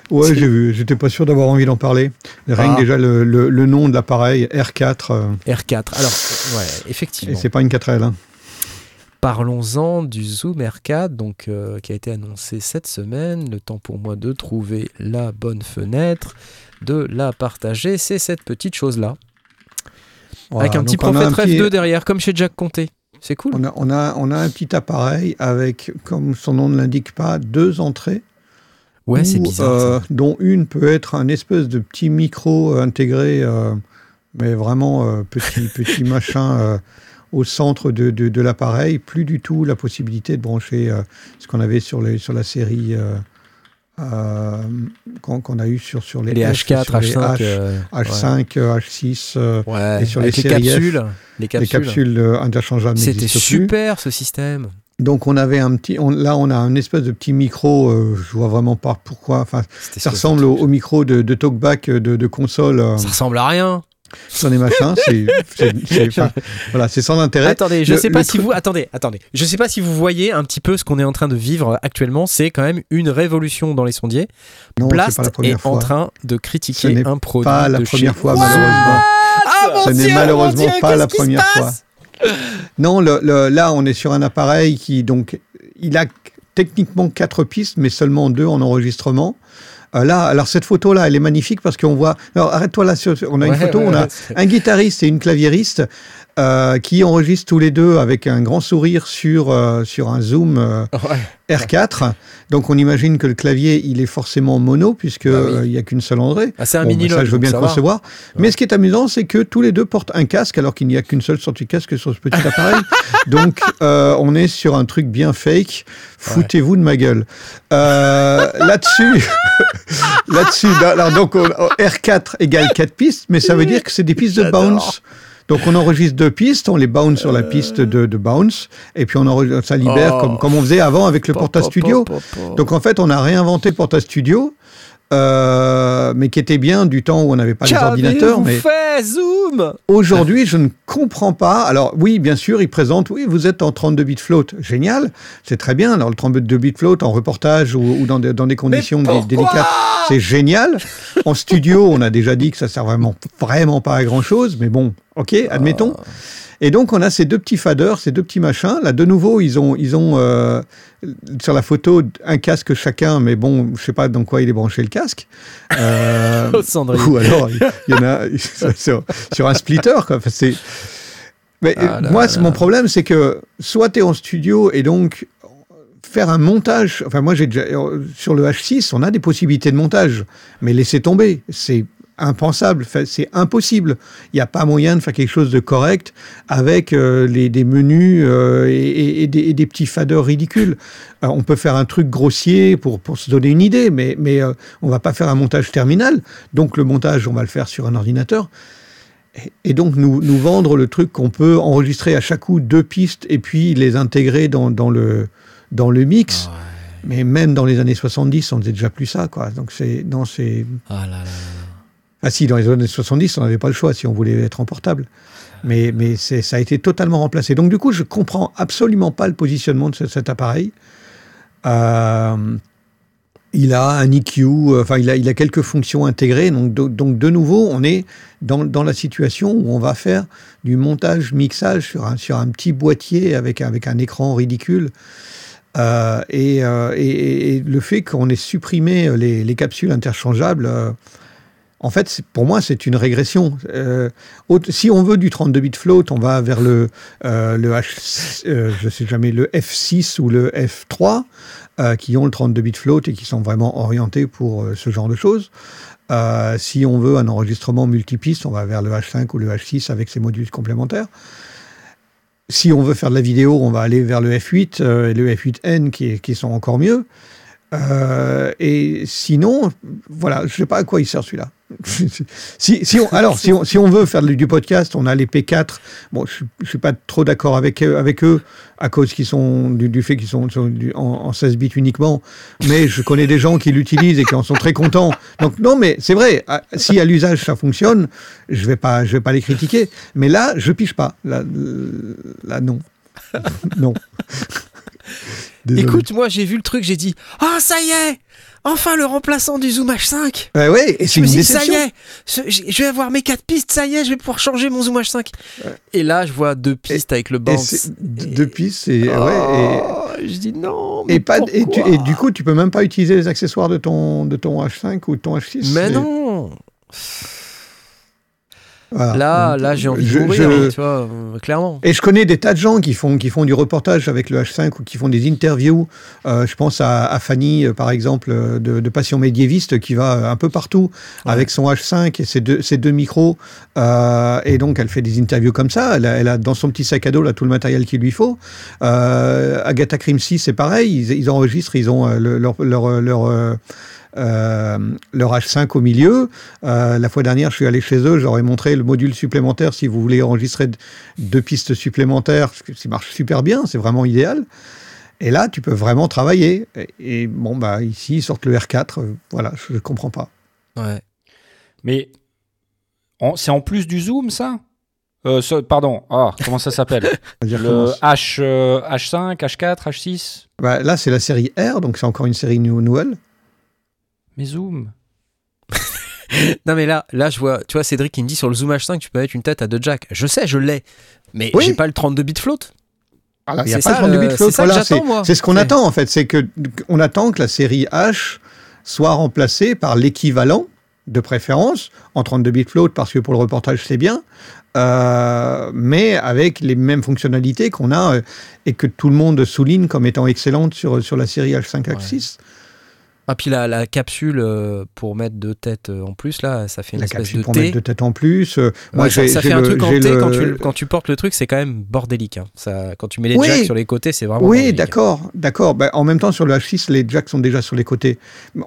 Ouais, j'ai vu. J'étais pas sûr d'avoir envie d'en parler. Rien Ah. que déjà le, le- le nom de l'appareil, R4, euh, R4. Alors, ouais, et effectivement. c'est pas une 4L. hein. Parlons-en du Zoom R4, donc, euh, qui a été annoncé cette semaine. Le temps pour moi de trouver la bonne fenêtre, de la partager. C'est cette petite chose-là. Voilà, avec un petit prophète petit- F2 derrière, comme chez Jack Conté. C'est cool. On a, on, a, on a un petit appareil avec, comme son nom ne l'indique pas, deux entrées. Ouais, c'est bizarre. euh, ça. dont une peut être un espèce de petit micro euh, intégré, euh, mais vraiment euh, petit, (laughs) petit machin euh, au centre de, de, de l'appareil. Plus du tout la possibilité de brancher euh, ce qu'on avait sur, les, sur la série euh, euh, qu'on a eu sur, sur les, les F, H4, sur les H5. H, euh, H5, euh, H6, euh, ouais. Et sur les les séries F, capsules. Les les capsules. euh, interchangeables C'était plus. super ce système. Donc on avait un petit, on- là on a un espèce de petit micro, euh, je vois vraiment pas pourquoi. Enfin, ça ressemble au, au micro de, de talkback de, de console euh, Ça ressemble à rien. Sur des machins. C'est, (laughs) voilà, c'est sans intérêt. Attendez, je Le- sais pas si truc- vous attendez, attendez. Je sais pas si vous voyez un petit peu ce qu'on est en train de vivre actuellement. C'est quand même une révolution dans les sondiers. Non, c'est Blast pas la est, en train de critiquer un produit Pas la de première chez- fois, What malheureusement. Ah, Ce n'est malheureusement Dieu, pas la première fois. Non, le- le- là on est sur un appareil qui donc il a techniquement quatre pistes, mais seulement deux en enregistrement. Euh, là, alors cette photo là, elle est magnifique parce qu'on voit. Alors arrête-toi là, sur- on a une Ouais, photo, ouais, on a un guitariste et une claviériste euh, qui enregistrent tous les deux avec un grand sourire sur, euh, sur un zoom euh, Ouais. R4. Donc on imagine que le clavier, il est forcément mono puisque Ah oui. il n'y a qu'une seule entrée. Ah, c'est un Bon, mini ça, je veux bien le concevoir. Mais ce qui est amusant, c'est que tous les deux portent un casque alors qu'il n'y a qu'une seule sortie de casque sur ce petit (laughs) appareil. Donc on est sur un truc bien fake. Foutez-vous de ma gueule. Là-dessus, (laughs) là-dessus, alors donc on- R4 égale 4 pistes, mais ça veut dire que c'est des pistes de bounce. Donc on enregistre deux pistes, on les bounce sur la piste de, de bounce, et puis on enregistre, ça libère Oh. comme, comme on faisait avant avec le Porta Studio. Donc en fait, on a réinventé Porta Studio, euh, mais qui était bien du temps où on n'avait pas les ordinateurs. Mais fait Zoom? aujourd'hui, je ne comprends pas. Alors oui, bien sûr, ils présentent, oui, vous êtes en 32 bits float. Génial, c'est très bien. Alors le 32 bits float en reportage ou, ou dans, des, dans des conditions délicates, c'est génial. En studio, on a déjà dit que ça sert vraiment, vraiment pas à grand chose, mais bon, ok, admettons. Et donc, on a ces deux petits faders, ces deux petits machins. Là, de nouveau, ils ont, ils ont euh, sur la photo un casque chacun, mais bon, je sais pas dans quoi il est branché le casque. (laughs) Euh, ou alors, il y en a (laughs) sur, sur un splitter. Quoi. Enfin, c'est... Mais Ah là moi, là mon problème, c'est que soit tu es en studio et donc faire un montage. Enfin, moi, j'ai déjà euh, sur le H6, on a des possibilités de montage, mais laissez tomber, c'est impensable, c'est impossible. Il n'y a pas moyen de faire quelque chose de correct avec euh, les, des menus euh, et, des, et des petits faders ridicules. Euh, on peut faire un truc grossier pour, pour se donner une idée, mais, mais euh, on va pas faire un montage terminal. Donc le montage, on va le faire sur un ordinateur. Et- Et donc nous, nous vendre le truc qu'on peut enregistrer à chaque coup deux pistes et puis les intégrer dans, dans le, dans le mix. Mais même dans les années 70, on faisait déjà plus ça, quoi. Donc c'est, non, c'est, Ah là là. Ah si, dans les années 70, on n'avait pas le choix si on voulait être en portable. Mais, mais ça a été totalement remplacé. Donc du coup, je comprends absolument pas le positionnement de ce- cet appareil. Euh, il a un EQ, euh, enfin il a, il a quelques fonctions intégrées. Donc de, donc de nouveau, on est dans, dans la situation où on va faire du montage, mixage sur un, sur un petit boîtier avec, avec un écran ridicule. Euh, et, et- le fait qu'on ait supprimé les, les capsules interchangeables, en fait, pour moi, c'est une régression. Euh, si on veut du 32 bits float, on va vers le, euh, H, euh, sais jamais, le F6 ou le F3, euh, qui ont le 32 bits float et qui sont vraiment orientés pour ce genre de choses. Si on veut un enregistrement multipiste, on va vers le H5 ou le H6 avec ses modules complémentaires. Si on veut faire de la vidéo, on va aller vers le F8 euh, et le F8N qui, sont encore mieux. Et sinon, voilà, je sais pas à quoi il sert celui-là. Si, si on, alors, si on, si on veut faire du podcast, on a les P4. Bon, je, je suis pas trop d'accord avec eux, avec eux à cause qu'ils sont du, du fait qu'ils sont du- en, en 16 bits uniquement. Mais je connais des gens qui l'utilisent et qui en sont très contents. Donc non, mais c'est vrai. à- Si à l'usage ça fonctionne, je vais pas, je vais pas les critiquer. Mais là, je piche pas. Là, là non, non. Désolé. Écoute, moi j'ai vu le truc, j'ai dit Ah, ça y est Enfin le remplaçant du Zoom H5 Bah ouais, et Je c'est me une dit, ça y est, ce- je vais avoir mes quatre pistes, ça y est, je vais pouvoir changer mon Zoom H5. Et là, je vois deux pistes avec le Et bounce. Et- depuis, c'est Oh, ouais. je dis non. Et, mais et pas, et, tu- et du coup, tu peux même pas utiliser les accessoires de ton de ton H5 ou de ton H6. Mais non voilà. Là, là j'ai envie je- de mourir, je- tu vois, euh, clairement. Et je connais des tas de gens qui font, qui font du reportage avec le H5 ou qui font des interviews. Euh, je pense à, à Fanny, euh, par exemple, de, de Passion médiéviste, qui va un peu partout Ouais. avec son H5 et ses deux, ses deux micros. Euh, et donc, elle fait des interviews comme ça. Elle a, elle a dans son petit sac à dos là, tout le matériel qu'il lui faut. Euh, Agatha Christie, c'est pareil. Ils, ils enregistrent, ils ont le- leur, leur, leur, euh, leur H5 au milieu. Euh, la fois dernière, je suis allé chez eux, j'aurais montré le module supplémentaire si vous voulez enregistrer deux pistes supplémentaires, ça marche super bien, c'est vraiment idéal. Et là, tu peux vraiment travailler. Et, et bon, bah ici, ils sortent le R4. euh, voilà, je ne comprends pas. Ouais. Mais c'est en plus du zoom, ça? Euh, ce- Pardon, ah, comment ça s'appelle? (laughs) Le H, euh, H5, H4, H6 Bah, là, c'est la série R, donc c'est encore une série nou- nouvelle. Mais zoom (laughs) Non mais là, là je vois, tu vois Cédric qui me dit sur le Zoom H5 tu peux mettre une tête à deux jacks. Je sais, je l'ai, mais Oui. j'ai pas le 32 bits float. Voilà, il n'y a C'est pas ça, de 32 le- bits float. c'est ça que Voilà, j'attends, c'est moi. c'est ce qu'on attend en fait, c'est que on attend que la série H soit remplacée par l'équivalent de préférence en 32 bits float parce que pour le reportage c'est bien, euh, mais avec les mêmes fonctionnalités qu'on a euh, et que tout le monde souligne comme étant excellentes sur, sur la série H5 H6. Ah puis la, la capsule euh, pour mettre deux têtes euh, en plus là, ça fait une La espèce capsule de pour mettre deux têtes en plus. euh, moi, Ouais, ça, ça fait un le- truc en j'ai T le- quand, tu, quand tu portes le truc, c'est quand même bordélique. hein. Ça, quand tu mets les Oui. jacks sur les côtés, c'est vraiment. Oui, d'accord, d'accord. Ben, en même temps, sur le H6, les jacks sont déjà sur les côtés.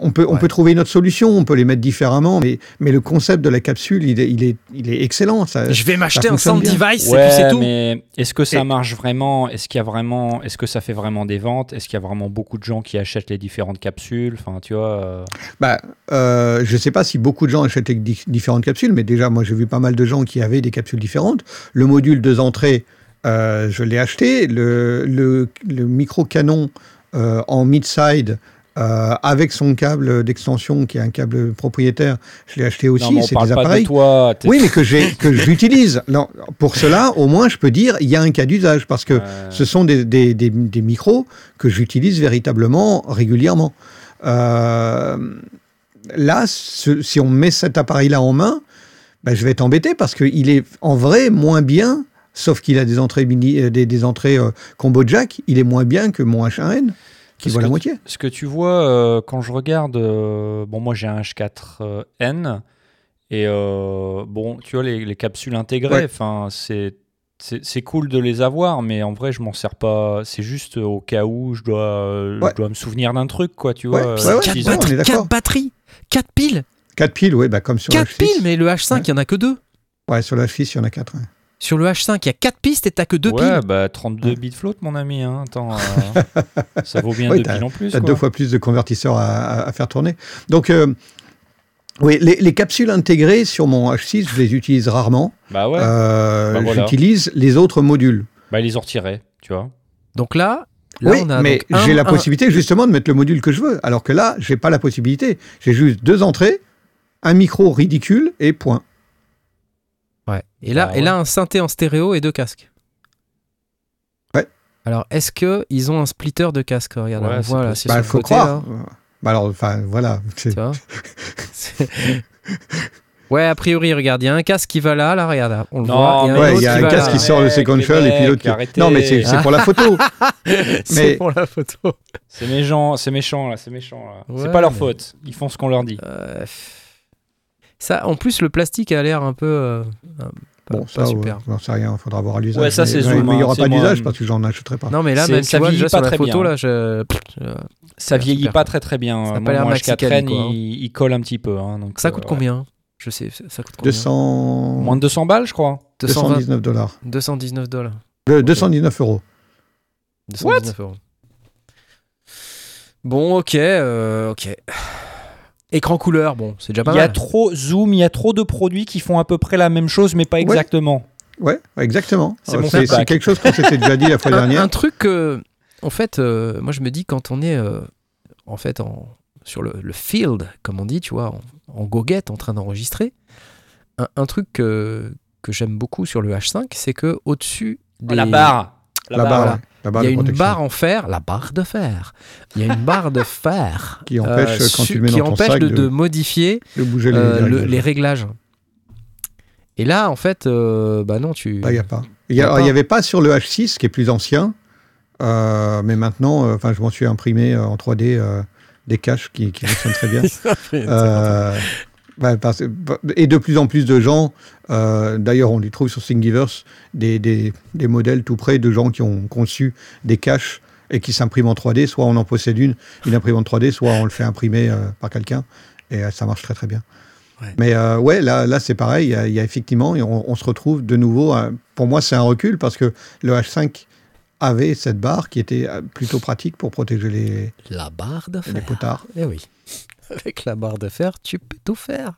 On peut, on Ouais. peut trouver une autre solution, on peut les mettre différemment, mais, mais le concept de la capsule, il est, il est, il est excellent. Ça, Je vais m'acheter un sound bien. device et Ouais, puis c'est tout. mais est-ce que ça Et- marche vraiment? Est-ce qu'il y a vraiment Est-ce que ça fait vraiment des ventes? Est-ce qu'il y a vraiment beaucoup de gens qui achètent les différentes capsules? Enfin, tu vois. euh, Bah, euh, je ne sais pas si beaucoup de gens achètent différentes capsules, mais déjà, moi, j'ai vu pas mal de gens qui avaient des capsules différentes. Le module deux entrées, euh, je l'ai acheté. Le, le, le micro canon euh, en mid-side. avec son câble d'extension qui est un câble propriétaire, je l'ai acheté aussi. non, on c'est parle des pas appareils. de toi. Oui, mais (laughs) que j'ai que j'utilise. Pour cela, au moins, je peux dire il y a un cas d'usage parce que ce sont des, des, des, des micros que j'utilise véritablement régulièrement. Euh, là, ce- si on met cet appareil-là en main, ben, je vais être embêté parce qu'il est en vrai moins bien, sauf qu'il a des entrées mini, euh, des, des entrées euh, combo jack, il est moins bien que mon H1N qui vaut la moitié. Ce que tu vois euh, quand je regarde, euh, bon moi j'ai un H4N et bon tu vois les, les capsules intégrées, enfin c'est c'est cool de les avoir, mais en vrai je m'en sers pas. C'est juste au cas où je dois euh, Ouais. je dois me souvenir d'un truc quoi, tu Ouais, vois. ouais, euh, ouais, Quatre utiliser- on est batteries, d'accord. quatre batteries, quatre piles, 4 piles, oui, bah, comme sur le quatre H6. piles, mais le H5 Ouais. il y en a que deux. Ouais, sur le H6, il y en a 4. Sur le H5 il y a quatre pistes et t'as que deux ouais, piles. bah 32 bits float mon ami, hein. Attends, (laughs) euh, ça vaut bien Oui, deux t'as- piles en plus. Tu as quoi. deux fois plus de convertisseurs à, à- à faire tourner. Donc, euh, oui, les, les capsules intégrées sur mon H6, je les utilise rarement. Bah ouais, Euh, Bah voilà. J'utilise les autres modules. bah ils les ont retirés, tu vois. Donc là, là oui, on a mais j'ai la un- possibilité justement de mettre le module que je veux. Alors que là, j'ai pas la possibilité. J'ai juste deux entrées, un micro ridicule et point. Ouais. Et là, Ah et là, un synthé en stéréo et deux casques. Ouais. Alors, est-ce que ils ont un splitter de casque? Regarde, Ouais, on c'est voit là, c'est Bah, sur le faut côté, croire. là, Bah alors, enfin, voilà. Tu vois. Ouais, a priori, regarde, il y a un casque qui va là, là, regarde, on le Non, voit. il y a un casque là. qui sort le sequential les et puis l'autre qui... arrêtez. Non, mais c'est c'est pour la photo. (laughs) C'est pour la photo. C'est méchant, c'est méchant là, c'est méchant là. Ouais, c'est pas leur mais- faute, ils font ce qu'on leur dit. Euh, ça, en plus, le plastique a l'air un peu. euh, pas, Bon, pas ça, super. ouais, j'en sais rien, il faudra voir à l'usage. Ouais, ça, Mais- c'est mais- il n'y hein, aura pas d'usage parce que j'en achèterai pas. Non, mais là, même, ça vois, vieillit pas très photo, bien. là, je. Ça vieillit super. pas très très bien. Ça pas l'air mon Maxicali, H4N, quoi, hein. il, il colle un petit peu. hein, donc, Ça euh, coûte ouais. combien Je sais, ça coûte combien 200... Moins de 200 balles, je crois. 220 219 dollars. 219 dollars. De- 219 euros. 219 euros. Bon, ok, euh, ok. Écran couleur, bon, c'est déjà pas Il y a mal. trop zoom, il y a trop de produits qui font à peu près la même chose, mais pas exactement. Ouais, ouais, exactement. C'est quelque chose qu'on s'était déjà dit la fois un, dernière. un truc que, en fait, euh, moi je me dis quand on est, euh, en fait, en, sur le, le field, comme on dit, tu vois, en, en goguette, en train d'enregistrer, un, un truc que, que j'aime beaucoup sur le H5, c'est que au-dessus des... La barre. La, barre, barre Il y a une protection barre en fer, la barre de fer. Il y a une barre de fer (laughs) Qui empêche, quand tu le mets qui dans ton empêche sac, de, modifier de bouger les, euh, les le- réglages. les réglages. Et là, en fait, euh, bah non, tu. Il n'y a pas. Il Y a pas. n'y avait pas sur le H6, qui est plus ancien, euh, mais maintenant, euh, enfin, je m'en suis imprimé euh, en 3D euh, des caches qui, qui fonctionnent très bien. (laughs) Bah, parce- et de plus en plus de gens, euh, d'ailleurs, on les trouve sur Thingiverse, des, des, des modèles tout près de gens qui ont conçu des caches et qui s'impriment en 3D. Soit on en possède une, une imprimante 3D, soit on le fait imprimer euh, par quelqu'un. Et euh, ça marche très très bien. Ouais. Mais ouais, là, là c'est pareil. Il y, a, il y a effectivement, on, on se retrouve de nouveau. pour moi, c'est un recul parce que le H5 avait cette barre qui était plutôt pratique pour protéger les, La barre de fer. les potards. Eh oui. (laughs) Avec la barre de fer, tu peux tout faire.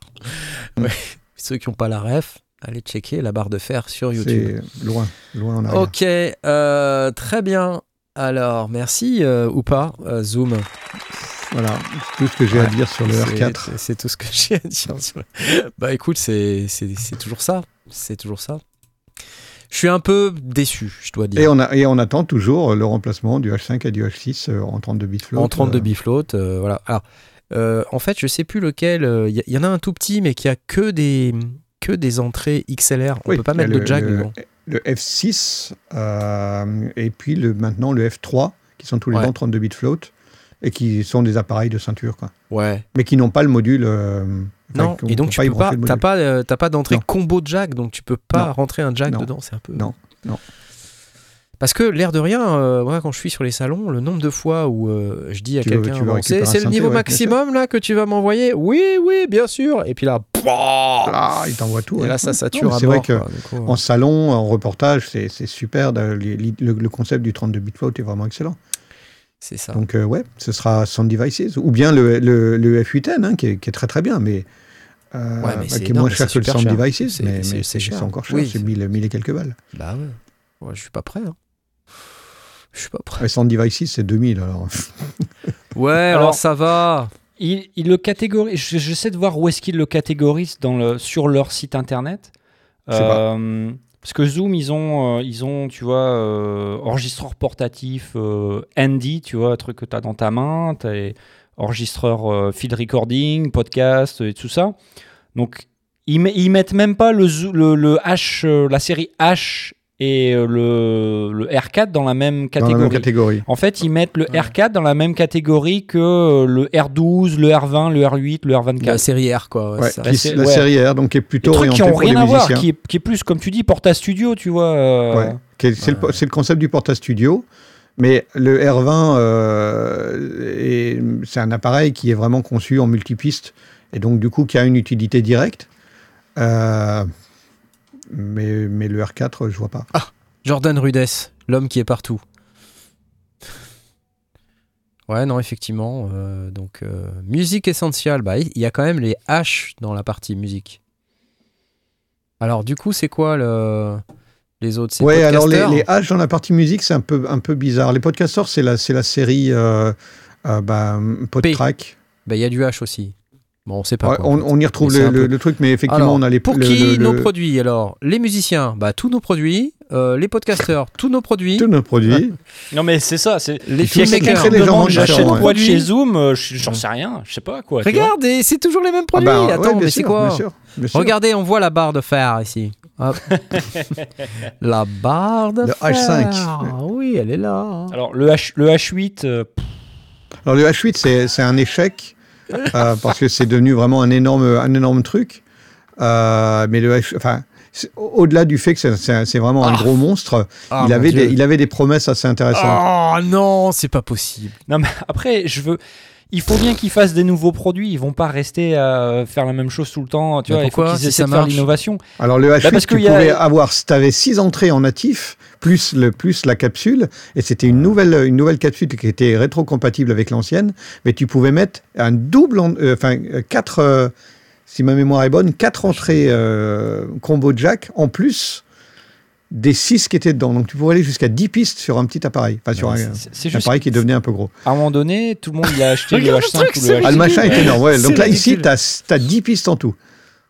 Ouais. Ceux qui n'ont pas la ref, allez checker la barre de fer sur YouTube. C'est loin, loin en arrière. Ok, euh, très bien. Alors, merci euh, ou pas, euh, Zoom. Voilà, c'est tout ce que j'ai à dire sur le C'est- R4. c'est- tout ce que (laughs) j'ai à dire. sur (laughs) Bah écoute, c'est toujours ça. C'est toujours ça. Je suis un peu déçu, je dois dire. Et on, a, et on attend toujours le remplacement du H5 et du H6 euh, en 32 bits float. en 32 euh, bifloat, euh, voilà. Alors, euh, en fait, je sais plus lequel. Il y, y en a un tout petit, mais qui a que des que des entrées XLR. On oui, peut pas mettre de le- jack le, dedans. Le F6 euh, et puis le, maintenant le F3 qui sont tous les Ouais. deux en 32 bits float et qui sont des appareils de ceinture, quoi. Ouais. mais qui n'ont pas le module. euh, Non. Et donc tu peux pas. pas. euh, pas d'entrée combo jack, donc tu peux pas Non. rentrer un jack Non. dedans. C'est un peu. Non. Non. Parce que l'air de rien, euh, moi quand je suis sur les salons, le nombre de fois où euh, je dis à quelqu'un, c'est c'est le niveau ouais, maximum là que tu vas m'envoyer Oui, oui, bien sûr. Et puis là, Ah, il t'envoie tout. et ouais. là ça Non, sature mais à C'est vrai mort. que quoi, du coup, en salon, en reportage, c'est c'est super. le, le concept du 32 bits float est vraiment excellent. c'est ça. Donc euh, ouais, ce sera Sound Devices ou bien le, le, le F8N hein, qui, est, qui est très très bien, mais, euh, Ouais, mais bah, c'est qui est énorme, moins cher que le Sound cher. Devices, C'est- mais, c'est- mais c'est c'est cher. c'est encore cher, Oui, c'est c'est- 1000, 1000 et quelques balles. Bah ouais. Ouais, je suis pas prêt. hein. Je suis pas prêt. Sound Devices c'est 2000 alors. (laughs) Ouais, alors, Alors- ça va. Il, il le catégorise. je- J'essaie de voir où est-ce qu'ils le catégorisent dans le, sur leur site internet. Je sais pas. Euh, parce que Zoom, ils ont, euh, ils ont tu vois, euh, enregistreur portatif euh, handy, tu vois, un truc que tu as dans ta main, tu as enregistreur euh, field recording, podcast et tout ça. Donc, ils, ils mettent même pas le, le, le H, la série H et euh, le, le R4 dans la même Dans la catégorie. même catégorie. En fait, ils mettent le Ouais. R4 dans la même catégorie que euh, le R12, le R20, le R8, le R24. La série R, quoi. ouais, Ouais, c'est ça. qui- La sé- la ouais. série R, donc qui est Des plutôt trucs qui ont pour les rien à voir, musiciens. qui est, qui est plus, comme tu dis, Porta Studio, tu vois. euh, C'est le, concept du Porta Studio, mais le R20, euh, est- c'est un appareil qui est vraiment conçu en multipiste et donc du coup qui a une utilité directe. Euh, mais, mais le R4, je vois pas. Jordan Rudess, l'homme qui est partout. Ouais, non, effectivement. euh, donc, euh, musique essentielle. Bah, il y a quand même les H dans la partie musique. Alors, du coup, c'est quoi le... les autres? C'est Ouais, alors les, Podcaster les H dans la partie musique, c'est un peu, un peu bizarre. Les podcasters, c'est la, la série euh, euh, bah, PodTrack. Bah, il y a du H aussi. Bon, on sait pas. Ouais, quoi, en on, fait. on y retrouve le, un le- peu- le truc, mais effectivement, Alors, on a les Pour le- qui le- nos produits? Alors, les musiciens, bah, tous nos produits. euh, les podcasters, tous nos produits. tous nos produits. Non, mais c'est ça. C'est... Les S'il y a quelqu'un filmmakers. légèrement demande j'achète quoi ouais. de chez Zoom, euh, je- j'en sais rien. Je sais pas quoi. tu vois. Regarde, et c'est toujours les mêmes Ah produits. bah, ouais, Attends, mais c'est quoi bien sûr, bien sûr. Regardez, on voit la barre de fer ici. Hop. (laughs) la barre de Le fer. H5. Ah oui, elle est là. Alors, le, H, le H8, euh, Alors le H8, c'est, c'est un échec euh, parce que c'est devenu vraiment un énorme, un énorme truc. Euh, mais le enfin, au-delà du fait que c'est, vraiment un Ah. gros monstre, Ah, il, avait des, il avait des promesses assez intéressantes. Oh non, c'est pas possible. Non, mais après, je veux. Il faut bien qu'ils fassent des nouveaux produits. Ils vont pas rester à faire la même chose tout le temps. Tu Mais vois, il faut qu'ils Si essaient ça de faire l'innovation. Alors le H8, Bah, parce tu qu'il y a- pouvais avoir, tu avais six entrées en natif, plus, le, plus la capsule, et c'était une nouvelle, une nouvelle capsule qui était rétro-compatible avec l'ancienne, mais tu pouvais mettre un double, en- euh, enfin euh, quatre, euh, si ma mémoire est bonne, quatre entrées euh, combo jack en plus des 6 qui étaient dedans. Donc tu pourrais aller jusqu'à 10 pistes sur un petit appareil. Enfin, sur un, C'est- C'est un appareil qui devenait un peu gros. à un moment donné, tout le monde il a (laughs) acheté le Regarde le H5 truc, ou le Ah, le H6. machin est énorme. Ouais. Donc là, ici, tu as, 10 pistes en tout.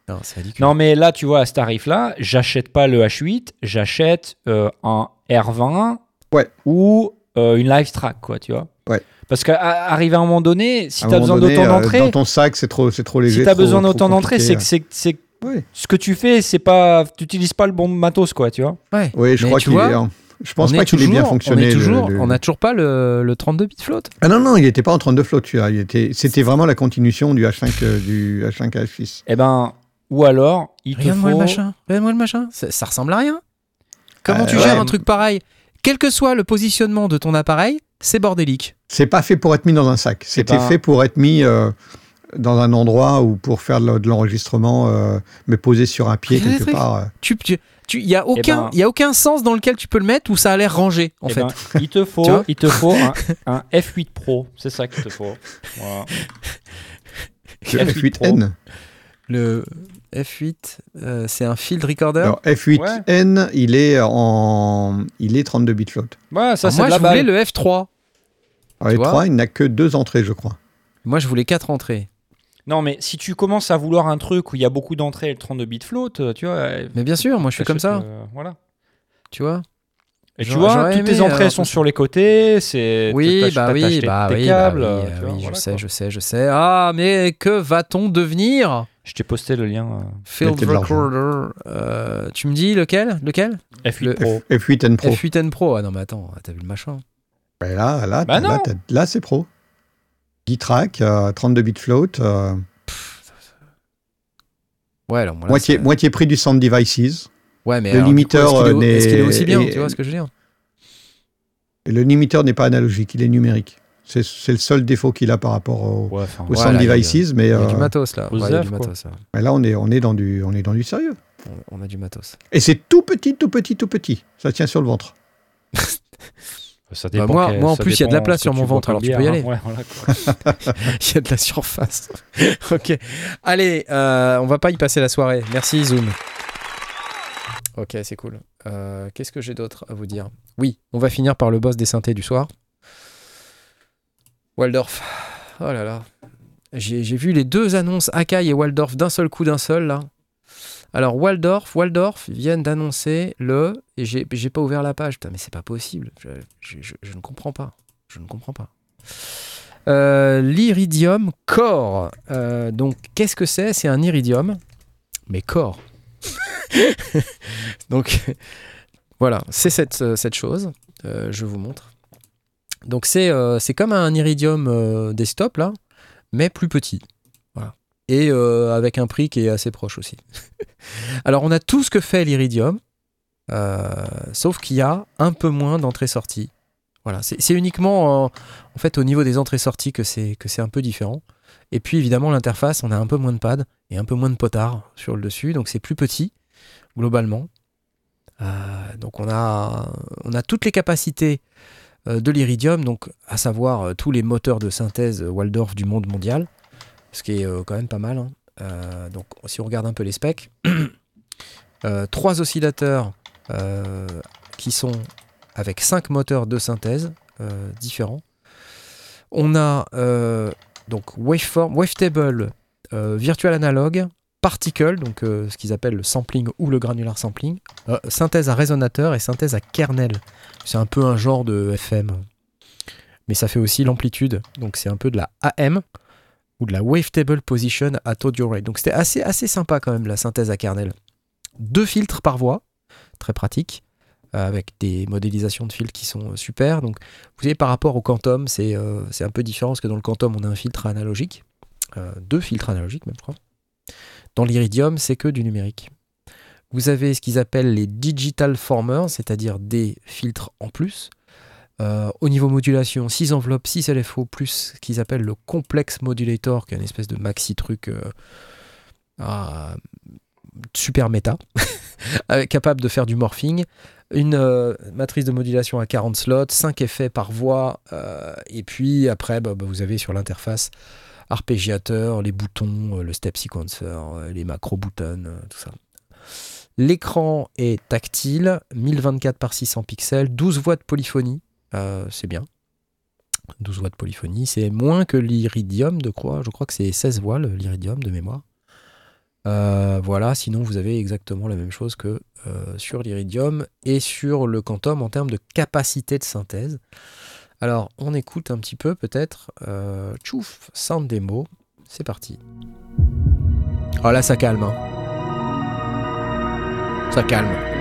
Non, c'est ridicule. Non, mais là, tu vois, à ce tarif-là, j'achète pas le H8, j'achète euh, un R20 Ouais. ou euh, une Live Track, quoi, tu vois. Ouais. Parce qu'arriver à un moment donné, si À tu as besoin donné, d'autant euh, d'entrée, Dans ton sac, c'est trop, c'est trop léger. si tu as besoin d'autant d'entrée, c'est que c'est, c'est Oui. ce que tu fais, c'est pas, tu n'utilises pas le bon matos, quoi, tu vois. Ouais. Oui, je Mais crois tu qu'il vois, est. Je pense on pas qu'il ait bien fonctionné. On, le- toujours, le- on a toujours pas le, le 32 bits float. Ah non, non, il n'était pas en train de flotte, celui-là. Il était, c'était vraiment la continuation du H5, euh, du H5 à H6. Eh ben, ou alors, il te Regarde-moi faut... le machin. Regarde-moi le machin. Ça, ça ressemble à rien. Comment Euh, tu ouais. gères un truc pareil? Quel que soit le positionnement de ton appareil, c'est bordélique. C'est pas fait pour être mis dans un sac. C'était pas- fait pour être mis euh, dans un endroit ou pour faire de, l'enregistrement, euh, mais posé sur un pied quelque le part. euh. Tu, tu, tu- y a aucun, ben- y a aucun sens dans lequel tu peux le mettre où ça a l'air rangé en Eh fait. ben, il te (laughs) faut, il te faut un, un F8 Pro, c'est ça qu'il te faut. Voilà. Le F8N. Le F8, euh, c'est un field recorder? Alors, F8N, il est en, il est 32 bits float. Ouais, ça Alors c'est moi, je voulais le F3. Alors, les vois? 3, il n'a que deux entrées, je crois. Moi, je voulais quatre entrées. Non, mais si tu commences à vouloir un truc où il y a beaucoup d'entrées et le 32 bits float, euh, tu vois. euh, Mais bien sûr, moi, je suis comme ça. euh, voilà. Tu vois Et tu vois, toutes tes aimé, entrées euh, sont sur les côtés. C'est Oui, t'ach- bah t'as oui, bah tes oui, câbles, bah oui, tu euh, vois, oui, je sais, quoi. je sais, je sais. Ah, mais que va-t-on devenir Je t'ai posté le lien euh, Field recorder. euh, tu me dis lequel Lequel F8 Le Pro. F8N Pro. F8N Pro. Ah non, mais attends, t'as vu le machin Ben là, là, Bah là, là, c'est pro. 10 tracks, euh, 32 bits float, euh, Ouais, alors moi, là, moitié, prix du Sound Devices. Ouais, mais le alors, du coup, limiteur, est-ce qu'il est, euh, est-ce qu'il est n'est- aussi bien est- Tu vois ce que je veux dire Et le limiteur n'est pas analogique, il est numérique. C'est le seul défaut qu'il a par rapport au, Ouais, enfin, au Ouais, Sound là, il y a- Devices, mais Il y a euh, du matos là. Ouais, du matos. là. mais là, on est, on, est dans du, on est dans du sérieux. On, on a du matos. Et c'est tout petit, tout petit, tout petit. Ça tient sur le ventre. (laughs) Ça Bah, moi- moi, en ça plus, il y a de la place sur mon ventre, alors tu peux y aller. hein. Ouais, voilà, quoi. (laughs) Il y a de la surface. (laughs) ok. Allez, euh, on va pas y passer la soirée. Merci Zoom. Ok, c'est cool. Euh, Qu'est-ce que j'ai d'autre à vous dire? Oui, on va finir par le boss des synthés du soir. Waldorf. Oh là là. J'ai j'ai vu les deux annonces Akai et Waldorf d'un seul coup, d'un seul là. Alors Waldorf, Waldorf viennent d'annoncer le et j'ai pas ouvert la page. Putain, mais c'est pas possible. Je, ne comprends pas. Je ne comprends pas. Euh, L'Iridium Core. Euh, donc, qu'est-ce que c'est? C'est un iridium, mais core. (laughs) donc, voilà, c'est cette, euh, chose. Euh, je vous montre. Donc, c'est comme un iridium desktop, là, mais plus petit. Et euh, avec un prix qui est assez proche aussi. (laughs) Alors, on a tout ce que fait l'iridium, euh, sauf qu'il y a un peu moins d'entrée-sortie. Voilà, c'est uniquement en fait au niveau des entrées-sorties que c'est que c'est un peu différent. Et puis évidemment l'interface, on a un peu moins de pads et un peu moins de potard sur le dessus, donc c'est plus petit globalement. Euh, donc on a on a toutes les capacités de l'Iridium, donc à savoir tous les moteurs de synthèse Waldorf du monde mondial, ce qui est euh, quand même pas mal. hein. Euh, donc si on regarde un peu les specs, (coughs) euh, trois oscillateurs qui sont avec cinq moteurs de synthèse différents. On a donc waveform, wavetable, virtual analog, particle, donc ce qu'ils appellent le sampling ou le granular sampling, synthèse à résonateur et synthèse à kernel. C'est un peu un genre de FM, mais ça fait aussi l'amplitude, donc c'est un peu de la AM ou de la wavetable position at audio rate. Donc c'était assez assez sympa quand même la synthèse à kernel. Deux filtres par voix, très pratique euh, avec des modélisations de fils qui sont euh, super. Donc, vous savez, par rapport au Quantum, c'est euh, c'est un peu différent parce que dans le Quantum, on a un filtre analogique, deux filtres analogiques même, je crois. Dans l'Iridium, c'est que du numérique. Vous avez ce qu'ils appellent les digital formers, c'est-à-dire des filtres en plus. Euh, au niveau modulation, 6 enveloppes, 6 LFO, plus ce qu'ils appellent le complex modulator, qui est une espèce de maxi truc euh, ah, super méta, (laughs) capable de faire du morphing une euh, matrice de modulation à 40 slots, 5 effets par voix, et puis après, bah, bah, vous avez sur l'interface arpégiateur, les boutons, le step sequencer, les macro buttons, euh, tout ça. L'écran est tactile, 1024 par 600 pixels, 12 voix de polyphonie, euh, c'est bien. 12 voix de polyphonie, c'est moins que l'Iridium, de crois. Je crois que c'est 16 voix l'Iridium de mémoire. Euh, voilà, sinon vous avez exactement la même chose que euh, sur l'Iridium et sur le Quantum en termes de capacité de synthèse. Alors, on écoute un petit peu peut-être. Euh, tchouf, sound démo. C'est parti. Oh là, ça calme. hein. Ça calme.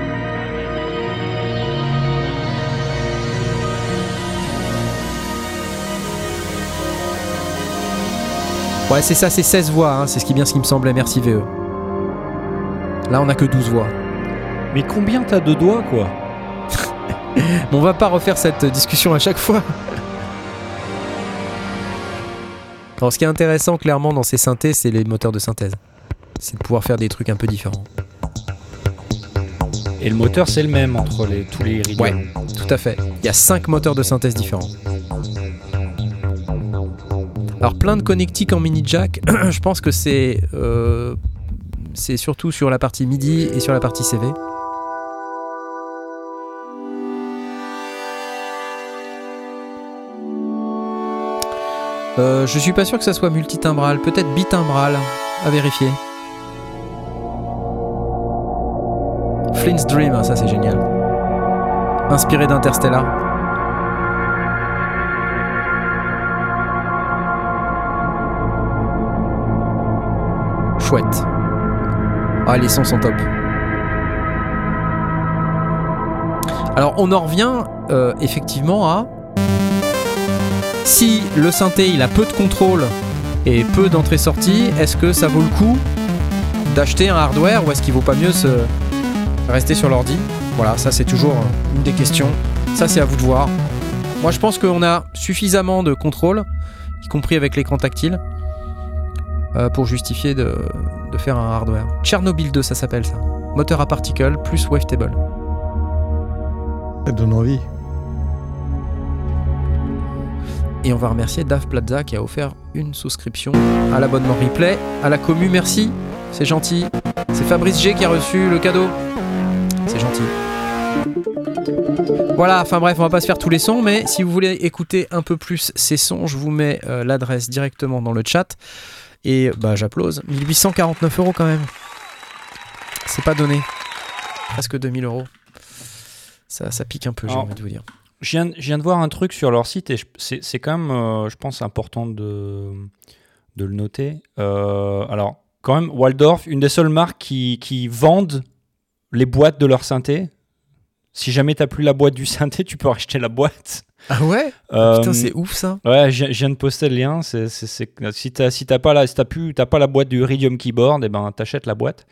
Ouais, c'est ça, c'est 16 voix. hein, C'est ce qui bien ce qui me semblait. Merci VE. Là, on a que 12 voix. Mais combien t'as de doigts, quoi (laughs) Bon, on va pas refaire cette discussion à chaque fois. Alors, ce qui est intéressant clairement dans ces synthés, c'est les moteurs de synthèse. C'est de pouvoir faire des trucs un peu différents. Et le moteur, c'est le même entre les, tous les Iridium. Ouais. Tout à fait. Il y a 5 moteurs de synthèse différents. Alors, plein de connectiques en mini jack. (clears throat) Je pense que c'est euh, c'est surtout sur la partie MIDI et sur la partie CV. Euh, je suis pas sûr que ça soit multitimbral, peut-être bitimbral, à vérifier. Flint's Dream, hein, ça c'est génial. Inspiré d'Interstellar. Ah, les sons sont top. Alors, on en revient euh, effectivement à si le synthé il a peu de contrôle et peu d'entrée-sortie, est-ce que ça vaut le coup d'acheter un hardware ou est-ce qu'il vaut pas mieux se rester sur l'ordi? Voilà, ça c'est toujours une des questions. Ça c'est à vous de voir. Moi je pense qu'on a suffisamment de contrôle, y compris avec l'écran tactile, euh, pour justifier de, de faire un hardware. Chernobyl 2 ça s'appelle ça. Moteur à particle plus wavetable. Ça donne envie. Et on va remercier Dave Plaza qui a offert une souscription à l'abonnement replay. À la commu, merci. C'est gentil. C'est Fabrice G qui a reçu le cadeau. C'est gentil. Voilà, enfin bref, on va pas se faire tous les sons, mais si vous voulez écouter un peu plus ces sons, je vous mets euh, l'adresse directement dans le chat. Et bah j'applause. 1849 euros quand même. C'est pas donné. Presque 2000 euros. Ça, ça pique un peu, j'ai envie de vous dire. Je viens, je viens de voir un truc sur leur site et c'est quand même, euh, je pense, important de, de le noter. Euh, alors, quand même, Waldorf, une des seules marques qui, qui vendent les boîtes de leur synthé. Si jamais t'as plus la boîte du synthé, tu peux (laughs) racheter la boîte. Ah ouais? Euh, Putain, c'est ouf ça. Ouais, je je viens de poster le lien. C'est, c'est, c'est- si t'as si t'as pas la, si t'as plus, t'as pas la boîte du Iridium Keyboard, et ben t'achètes la boîte.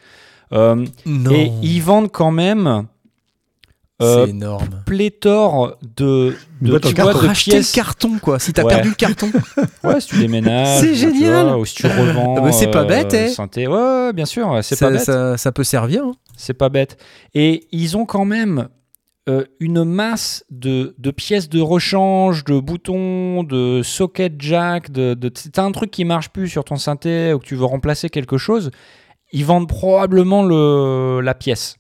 Euh, Non. et ils vendent quand même euh, c'est énorme. pléthore de, de, tu vois, de Racheter pièces. le carton quoi. Si t'as Ouais. perdu le carton. (laughs) Ouais, si tu déménages. C'est génial. vois, ou si tu revends. (laughs) Ah bah, c'est pas euh, bête, eh. synthé. Ouais, ouais, bien sûr, c'est ça, pas bête. ça- ça peut servir. hein. C'est pas bête. Et ils ont quand même euh, une masse de, de pièces de rechange, de boutons, de socket jack. De, de, t'as un truc qui marche plus sur ton synthé ou que tu veux remplacer quelque chose, ils vendent probablement le, la pièce.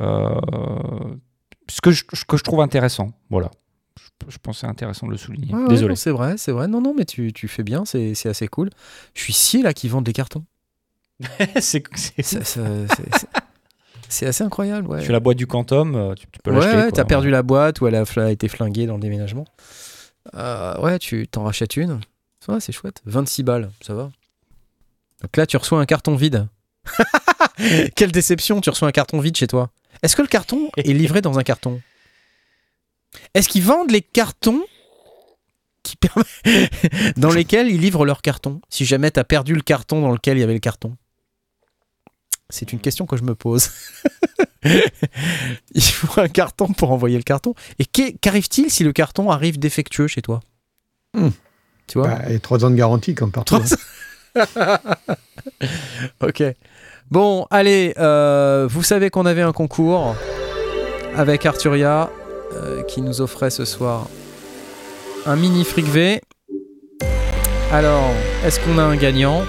Euh, ce que je, que je trouve intéressant. Voilà. Je, c'est intéressant de le souligner. Désolé. non, c'est vrai, c'est vrai. Non, non, mais tu, tu fais bien, c'est c'est assez cool. Je suis scié là qui vendent des cartons. (laughs) c'est, c'est- Ça- ça- (laughs) c'est- c'est- assez incroyable, ouais. Tu fais la boîte du Quantum, euh, tu, tu peux ouais, l'acheter. ouais, t'as perdu la boîte ou elle a, été flinguée dans le déménagement. Euh, ouais, tu t'en rachètes une. Ouais, c'est chouette. 26 balles, ça va. Donc là, tu reçois un carton vide. (laughs) Quelle déception, tu reçois un carton vide chez toi. Est-ce que le carton est livré dans un carton? Est-ce qu'ils vendent les cartons qui (laughs) dans lesquels ils livrent leurs cartons Si jamais t'as perdu le carton dans lequel il y avait le carton? C'est une question que je me pose. (laughs) il faut un carton pour envoyer le carton. Et qu'arrive-t-il si le carton arrive défectueux chez toi? Hmm. Tu vois? Bah, et trois ans de garantie comme partout. Trois hein. (laughs) Ok. Bon, allez, euh, vous savez qu'on avait un concours avec Arturia euh, qui nous offrait ce soir un mini fric V. Alors, est-ce qu'on a un gagnant?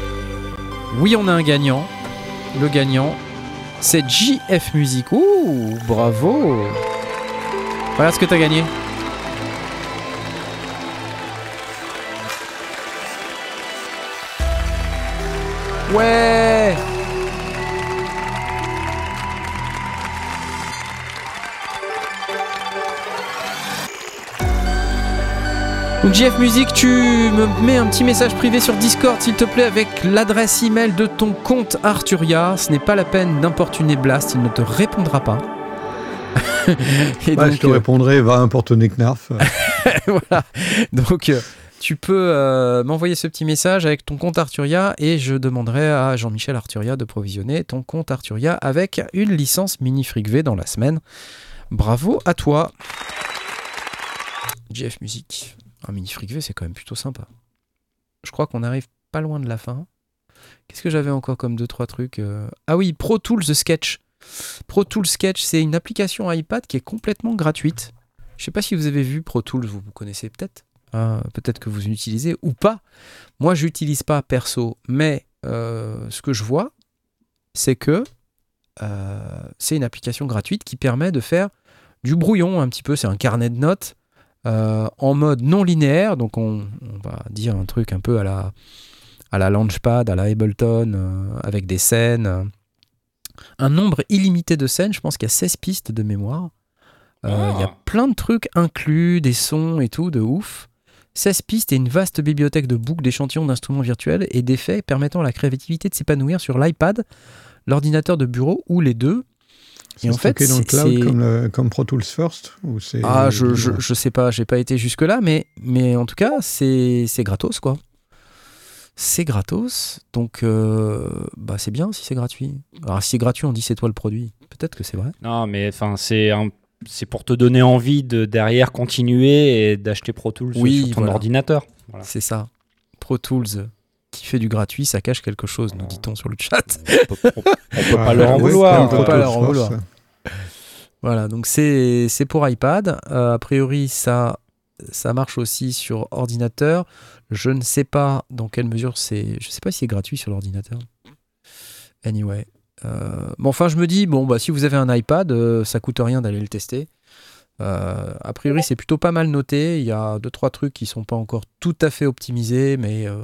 Oui, on a un gagnant. Le gagnant, C'est JF Music. Ouh, bravo. Regarde ce que t'as gagné. Ouais Donc JF Music, tu me mets un petit message privé sur Discord s'il te plaît avec l'adresse email de ton compte Arturia. Ce n'est pas la peine d'importuner Blast, il ne te répondra pas. (laughs) Et bah, je te euh, répondrai, va importuner Knarf. (laughs) voilà. Donc euh, tu peux euh, m'envoyer ce petit message avec ton compte Arturia et je demanderai à Jean-Michel Arturia de provisionner ton compte Arturia avec une licence mini V dans la semaine. Bravo à toi. JF Music. Un mini V, c'est quand même plutôt sympa. Je crois qu'on arrive pas loin de la fin. Qu'est-ce que j'avais encore comme 2-3 trucs euh Ah oui, Pro Tools Sketch. Pro Tools Sketch, c'est une application iPad qui est complètement gratuite. Je sais pas si vous avez vu Pro Tools, vous, vous connaissez peut-être. Ah, peut-être que vous utilisez ou pas. Moi, je n'utilise pas perso, mais euh, ce que je vois, c'est que euh, c'est une application gratuite qui permet de faire du brouillon un petit peu. C'est un carnet de notes euh, en mode non linéaire, donc on, va dire un truc un peu à la, à la Launchpad, à la Ableton, euh, avec des scènes. Un nombre illimité de scènes, je pense qu'il y a 16 pistes de mémoire. Euh, il y a Ah. plein de trucs inclus, des sons et tout, de ouf. 16 pistes et une vaste bibliothèque de boucles d'échantillons d'instruments virtuels et d'effets permettant à la créativité de s'épanouir sur l'iPad, l'ordinateur de bureau ou les deux. C'est Et en fait, stocké dans le c'est- cloud comme, le- comme Pro Tools First ou c'est Ah, je, je, je sais pas, j'ai pas été jusque-là, mais, mais en tout cas, c'est c'est gratos, quoi. C'est gratos, donc euh, bah c'est bien si c'est gratuit. Alors si c'est gratuit, on dit c'est toi le produit. Peut-être que c'est vrai. Non, mais enfin, c'est un- c'est pour te donner envie de derrière continuer et d'acheter Pro Tools Oui, sur ton voilà. ordinateur. Voilà. C'est ça. Pro Tools qui fait du gratuit, ça cache quelque chose, nous dit-on sur le chat. On peut, on- on peut pas leur en vouloir. comme on peut Pro pas Tools leur en First, vouloir. ça. Voilà, donc c'est c'est pour iPad. Euh, a priori, ça, ça marche aussi sur ordinateur. Je ne sais pas dans quelle mesure c'est. Je sais pas si c'est gratuit sur l'ordinateur. Anyway. Euh, bon, enfin, je me dis, bon, bah, si vous avez un iPad, euh, ça coûte rien d'aller le tester. Euh, a priori, c'est plutôt pas mal noté. Il y a deux trois trucs qui sont pas encore tout à fait optimisés, mais euh,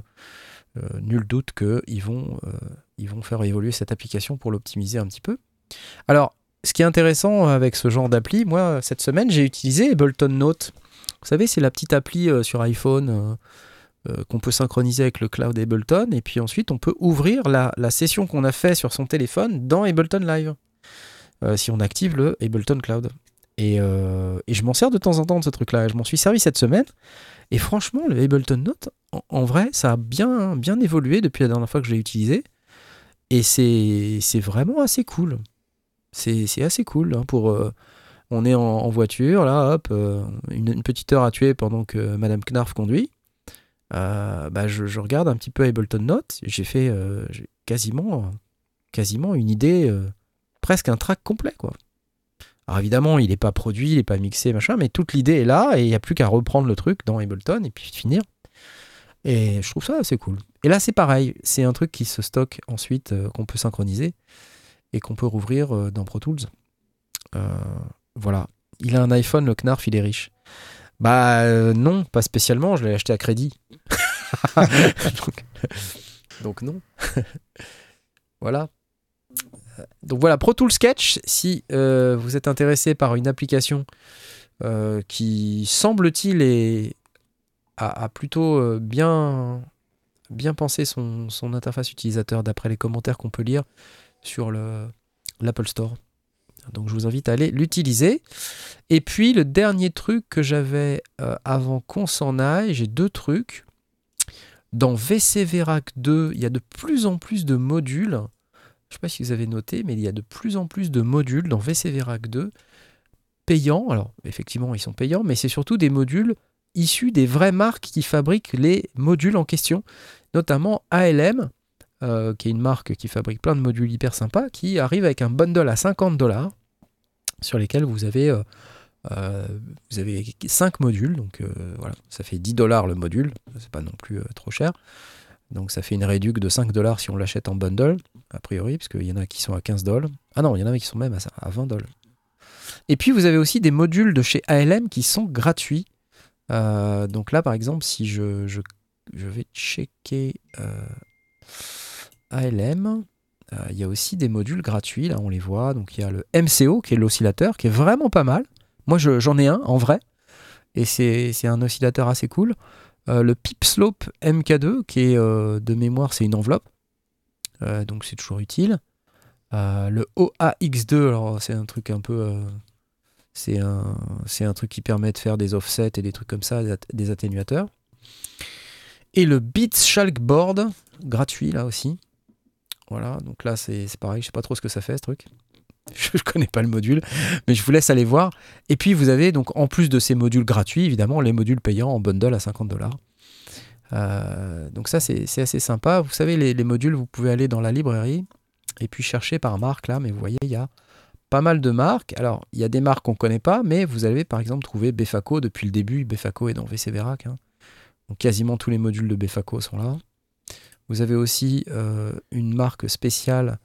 nul doute qu'ils vont, euh, vont faire évoluer cette application pour l'optimiser un petit peu. Alors, ce qui est intéressant avec ce genre d'appli, moi, cette semaine, j'ai utilisé Ableton Note. Vous savez, c'est la petite appli euh, sur iPhone euh, euh, qu'on peut synchroniser avec le cloud Ableton. Et puis ensuite, on peut ouvrir la, session qu'on a fait sur son téléphone dans Ableton Live. euh, si on active le Ableton Cloud. Et, euh, et je m'en sers de temps en temps de ce truc-là. Je m'en suis servi cette semaine. Et franchement, le Ableton Note, en, vrai, ça a bien, bien évolué depuis la dernière fois que je l'ai utilisé. Et c'est vraiment assez cool. C'est assez cool. hein, pour, euh, on est en, voiture, là, hop, euh, une, petite heure à tuer pendant que Madame Knarf conduit. Bah, je, je regarde un petit peu Ableton Note. J'ai fait quasiment, quasiment une idée, presque un track complet, quoi. Alors évidemment, il n'est pas produit, il n'est pas mixé, machin, mais toute l'idée est là et il n'y a plus qu'à reprendre le truc dans Ableton et puis finir. Et je trouve ça assez cool. Et là, c'est pareil, c'est un truc qui se stocke ensuite, euh, qu'on peut synchroniser et qu'on peut rouvrir euh, dans Pro Tools. Euh, voilà. Il a un iPhone, le Knarf, il est riche. Bah non, pas spécialement, je l'ai acheté à crédit. (laughs) (laughs) donc non. (laughs) voilà. Donc voilà, Pro Tools Sketch, si euh, vous êtes intéressé par une application euh, qui semble-t-il a, plutôt euh, bien, pensé son, interface utilisateur d'après les commentaires qu'on peut lire sur le- l'Apple Store. Donc je vous invite à aller l'utiliser. Et puis le dernier truc que j'avais avant qu'on s'en aille, j'ai deux trucs. Dans VCVRAC 2, il y a de plus en plus de modules. Je ne sais pas si vous avez noté, mais il y a de plus en plus de modules dans VCVRAC 2 payants. Alors effectivement, ils sont payants, mais c'est surtout des modules issus des vraies marques qui fabriquent les modules en question, notamment ALM, euh, qui est une marque qui fabrique plein de modules hyper sympas, qui arrive avec un bundle à 50 dollars sur lesquels vous avez, euh, euh, vous avez 5 modules, donc voilà, ça fait 10 dollars le module, c'est pas non plus trop cher. Donc ça fait une réduc de 5 dollars si on l'achète en bundle, a priori, parce qu'il y en a qui sont à 15 dollars. Ah non, il y en a qui sont même à, à 20 dollars. Et puis vous avez aussi des modules de chez ALM qui sont gratuits. Euh, donc là, par exemple, si je, je, je vais checker euh, ALM, euh, il y a aussi des modules gratuits, là on les voit. Donc il y a le MCO, qui est l'oscillateur, qui est vraiment pas mal. Moi je- j'en ai un en vrai, et c'est un oscillateur assez cool. Le Pipslope MK2, qui est de mémoire, c'est une enveloppe. Euh, donc c'est toujours utile. Euh, le OAX2, alors c'est un truc un peu. euh, c'est un, un truc qui permet de faire des offsets et des trucs comme ça, des, at- des atténuateurs. Et le Beats Board, gratuit là aussi. Voilà, donc là c'est c'est pareil, je sais pas trop ce que ça fait ce truc. (laughs) Je, je connais pas le module, mais je vous laisse aller voir. Et puis vous avez donc en plus de ces modules gratuits, évidemment, les modules payants en bundle à 50 dollars. Euh, donc ça c'est assez sympa. Vous savez, les, les modules, vous pouvez aller dans la librairie et puis chercher par marque là, mais vous voyez, il y a pas mal de marques. Alors, il y a des marques qu'on connaît pas, mais vous avez par exemple trouvé Befaco depuis le début. Befaco est dans VC Verac. hein. Donc quasiment tous les modules de Befaco sont là. Vous avez aussi euh, une marque spéciale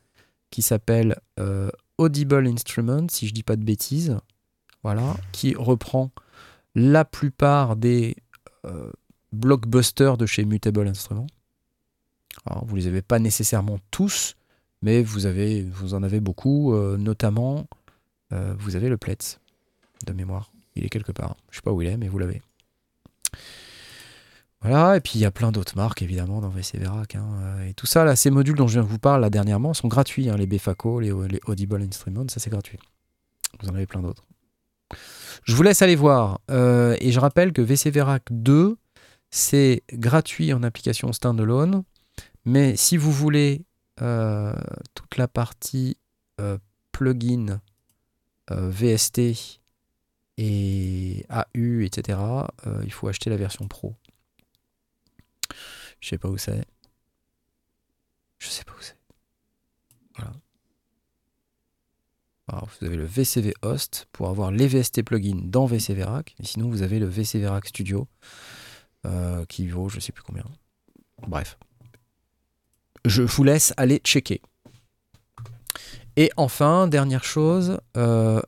qui s'appelle euh, Audible Instruments, si je dis pas de bêtises, voilà, qui reprend la plupart des blockbusters de chez Mutable Instruments. Vous les avez pas nécessairement tous, mais vous, en avez beaucoup, euh, notamment euh, vous avez le Pletz de mémoire. Il est quelque part. Je sais pas où il est, mais vous l'avez. Voilà, et puis il y a plein d'autres marques évidemment dans VC Verac. hein, euh, et tout ça, ces modules dont je viens de vous parler là dernièrement sont gratuits. hein, les Befaco, les, Audible Instruments, ça c'est gratuit. Vous en avez plein d'autres. Je vous laisse aller voir. et je rappelle que VC Verac 2, c'est gratuit en application standalone. Mais si vous voulez euh, toute la partie euh, plugin euh, VST et AU, etc., il faut acheter la version pro. Je sais pas où c'est. Je sais pas où c'est. Voilà. Vous avez le VCV Host pour avoir les VST plugins dans VC Verac. Et sinon, vous avez le VC Verac Studio euh, qui vaut je sais plus combien. Bref. Je vous laisse aller checker. Et enfin, dernière chose, euh,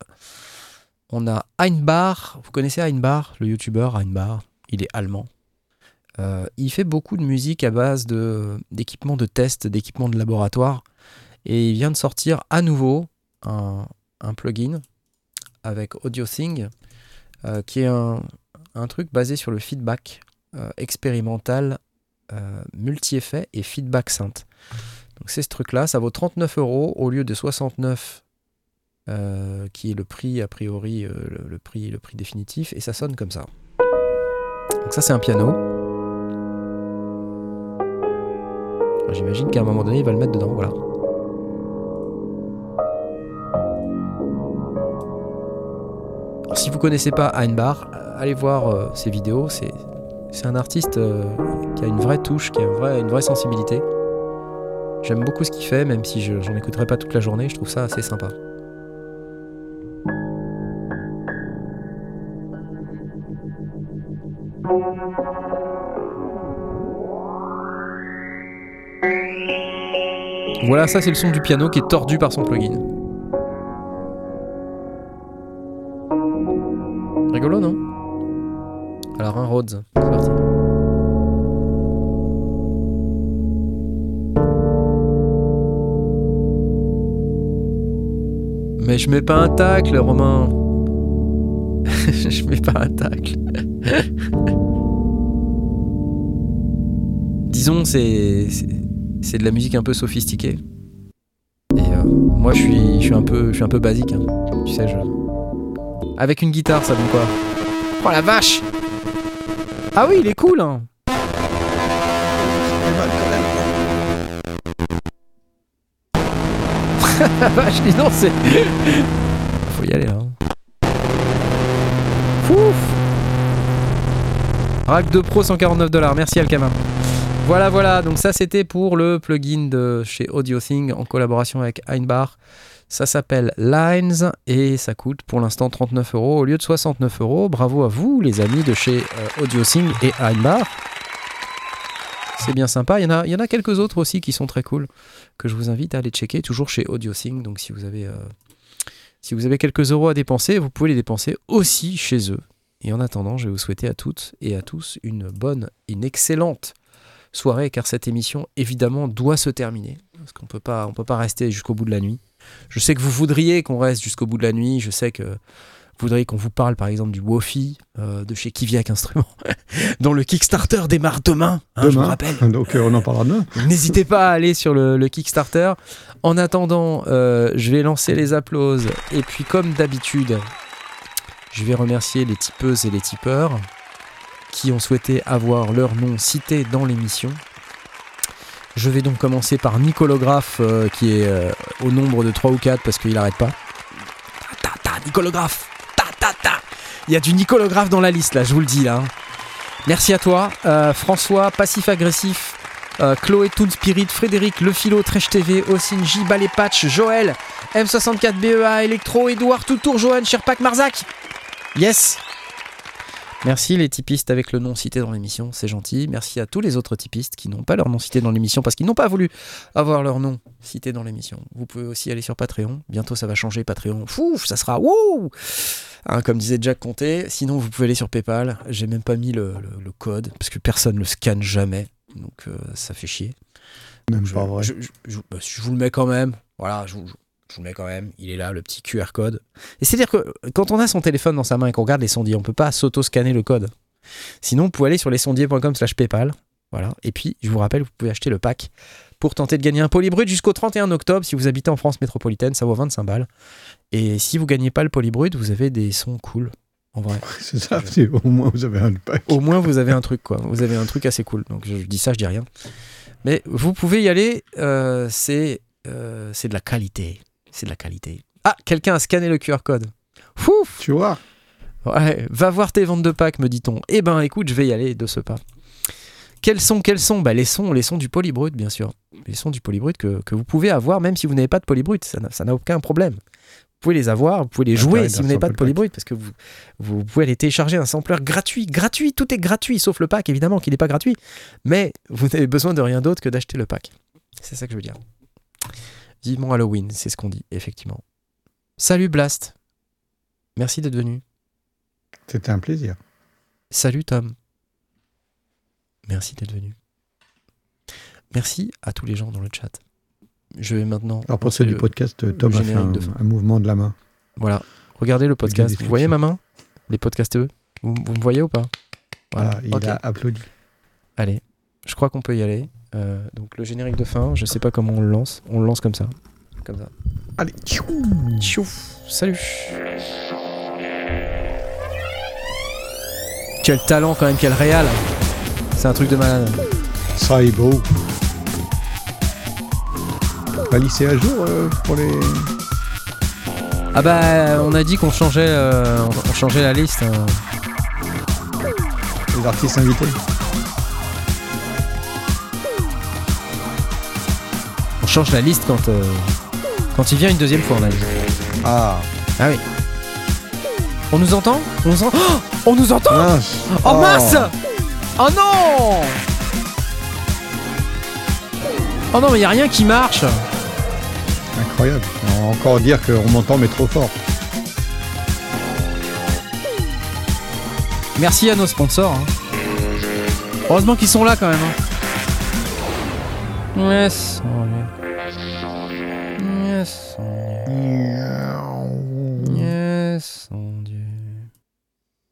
on a Einbar. Vous connaissez Einbar, le youtubeur Einbar? Il est allemand. Euh, il fait beaucoup de musique à base d'équipements de, test, d'équipements de laboratoire. Et il vient de sortir à nouveau un, plugin avec euh, qui est un truc basé sur le feedback euh, expérimental euh, multi-effet et feedback synth. Donc c'est ce truc-là, ça vaut 39 euros au lieu de 69 euh, qui est le prix a priori euh, le, prix le prix définitif et ça sonne comme ça. Donc ça c'est un piano. J'imagine qu'à un moment donné il va le mettre dedans, voilà. Si vous connaissez pas Einbar, euh, allez voir ses vidéos. C'est c'est un artiste euh, qui a une vraie touche, qui a une vraie, sensibilité. J'aime beaucoup ce qu'il fait, même si je j'en écouterai pas toute la journée. Je trouve ça assez sympa. Voilà, ça c'est le son du piano qui est tordu par son plugin. Je mets pas un tacle, Romain. (laughs) je mets pas un tacle. (laughs) Disons, c'est c'est- de la musique un peu sophistiquée. Et euh, moi, je suis, je suis un peu, je suis un peu basique. hein. Tu sais, je. Avec une guitare, ça donne quoi? Oh la vache Ah oui, il est cool. Hein. (laughs) vache, dis donc, c'est. Faut y aller là. hein. Fouf Rack 2 Pro 149 dollars. Merci Alcama. Voilà, voilà. Donc ça, c'était pour le plugin de chez AudioThing en collaboration avec Einbar. Ça s'appelle Lines et ça coûte pour l'instant 39 euros au lieu de 69 euros. Bravo à vous, les amis de chez euh, AudioSing et Einbar. C'est bien sympa. Il y, en a, il y en a quelques autres aussi qui sont très cool, que je vous invite à aller checker, toujours chez AudioSync. Donc si vous avez, euh, si vous avez quelques euros à dépenser, vous pouvez les dépenser aussi chez eux. Et en attendant, je vais vous souhaiter à toutes et à tous une bonne, une excellente soirée, car cette émission, évidemment, doit se terminer. Parce qu'on on peut pas rester jusqu'au bout de la nuit. Je sais que vous voudriez qu'on reste jusqu'au bout de la nuit. Je sais que vous voudriez qu'on vous parle, par exemple, du Wofi euh, de chez Kiviak Instruments, (laughs) dont le Kickstarter démarre demain, hein, je vous rappelle. (laughs) Donc euh, on en parlera demain. (laughs) N'hésitez pas à aller sur le, le Kickstarter. En attendant, euh, je vais lancer les applauses. Et puis, comme d'habitude, je vais remercier les tipeuses et les tipeurs qui ont souhaité avoir leur nom cité dans l'émission. Je vais donc commencer par Nicolographe, euh, qui est euh, au nombre de 3 ou 4 parce qu'il n'arrête pas. Ta, ta, ta, Nicolographe Il y a du Nicolographe dans la liste, là, je vous le dis, là. hein. Merci à toi. Euh, François, Passif Agressif, euh, Chloé Toon Spirit, Frédéric, Le Philo, Trèche TV, Ossine, J, Ballet Patch, Joël, M64 BEA, Electro, Edouard, Toutour, Johan, Sherpak, Marzac. Yes Merci les typistes avec le nom cité dans l'émission, c'est gentil. Merci à tous les autres typistes qui n'ont pas leur nom cité dans l'émission parce qu'ils n'ont pas voulu avoir leur nom cité dans l'émission. Vous pouvez aussi aller sur Patreon. Bientôt ça va changer Patreon. Fou, ça sera wouh Hein, comme disait Jack Conté. Sinon vous pouvez aller sur PayPal. J'ai même pas mis le, le- le code parce que personne le scanne jamais. Donc euh, ça fait chier. Même Je, pas vrai. je- je- je- bah, je vous le mets quand même. Voilà, je, vous- je vous le mets quand même. Il est là, le petit QR code. Et c'est-à-dire que quand on a son téléphone dans sa main et qu'on regarde les sondiers, on peut pas s'auto-scanner le code. Sinon, vous pouvez aller sur lesondiers.com slash PayPal. Voilà. Et puis, je vous rappelle, vous pouvez acheter le pack pour tenter de gagner un polybrut jusqu'au 31 octobre. Si vous habitez en France métropolitaine, ça vaut 25 balles. Et si vous gagnez pas le polybrut, vous avez des sons cool. En vrai. C'est ça, au moins vous avez un pack. Au moins, vous avez un truc, quoi. Vous avez un truc assez cool. Donc, je, je dis ça, je dis rien. Mais vous pouvez y aller. euh, c'est euh, c'est de la qualité. C'est de la qualité. Ah, quelqu'un a scanné le QR code. Fouf Tu vois Ouais, va voir tes ventes de packs, me dit-on. Eh ben, écoute, je vais y aller de ce pas. Quels sont, quels sont? Bah, les sons, les sons du polybrut, bien sûr. Les sons du polybrut que, que vous pouvez avoir, même si vous n'avez pas de polybrut. Ça n'a- aucun problème. Vous pouvez les avoir, vous pouvez les jouer L'intérêt si vous n'avez pas de polybrut, parce que vous, vous pouvez aller télécharger un sampler gratuit. Gratuit, tout est gratuit, sauf le pack, évidemment, qui n'est pas gratuit. Mais vous n'avez besoin de rien d'autre que d'acheter le pack. C'est ça que je veux dire. Vivement Halloween, c'est ce qu'on dit, effectivement. Salut Blast. Merci d'être venu. C'était un plaisir. Salut Tom. Merci d'être venu. Merci à tous les gens dans le chat. Je vais maintenant. Alors pour ceux du podcast, Tom a fait un, mouvement de la main. Voilà. Regardez le podcast. Vous voyez ma main? Les podcasteux vous, vous me voyez ou pas? Voilà. Voilà, il a applaudi. Allez. Je crois qu'on peut y aller. Euh, donc le générique de fin, je sais pas comment on le lance. On le lance comme ça. Comme ça. Allez, tchou Tchouf. Salut. Quel talent quand même, quel réal. C'est un truc de malade. ça est beau. Pas lycée à jour euh, pour les. Ah bah on a dit qu'on changeait, euh, on changeait la liste. hein. les artistes invités. Change la liste quand, euh, quand il vient une deuxième fois on a dit. Ah, Ah oui. On nous entend On nous entend Oh On nous entend mince Oh mince Oh non Oh non mais y a rien qui marche Incroyable. On va encore dire qu'on m'entend mais trop fort. Merci à nos sponsors. hein. Heureusement qu'ils sont là quand même. hein. Yes. est- Yes. on est- Yes. mon Dieu.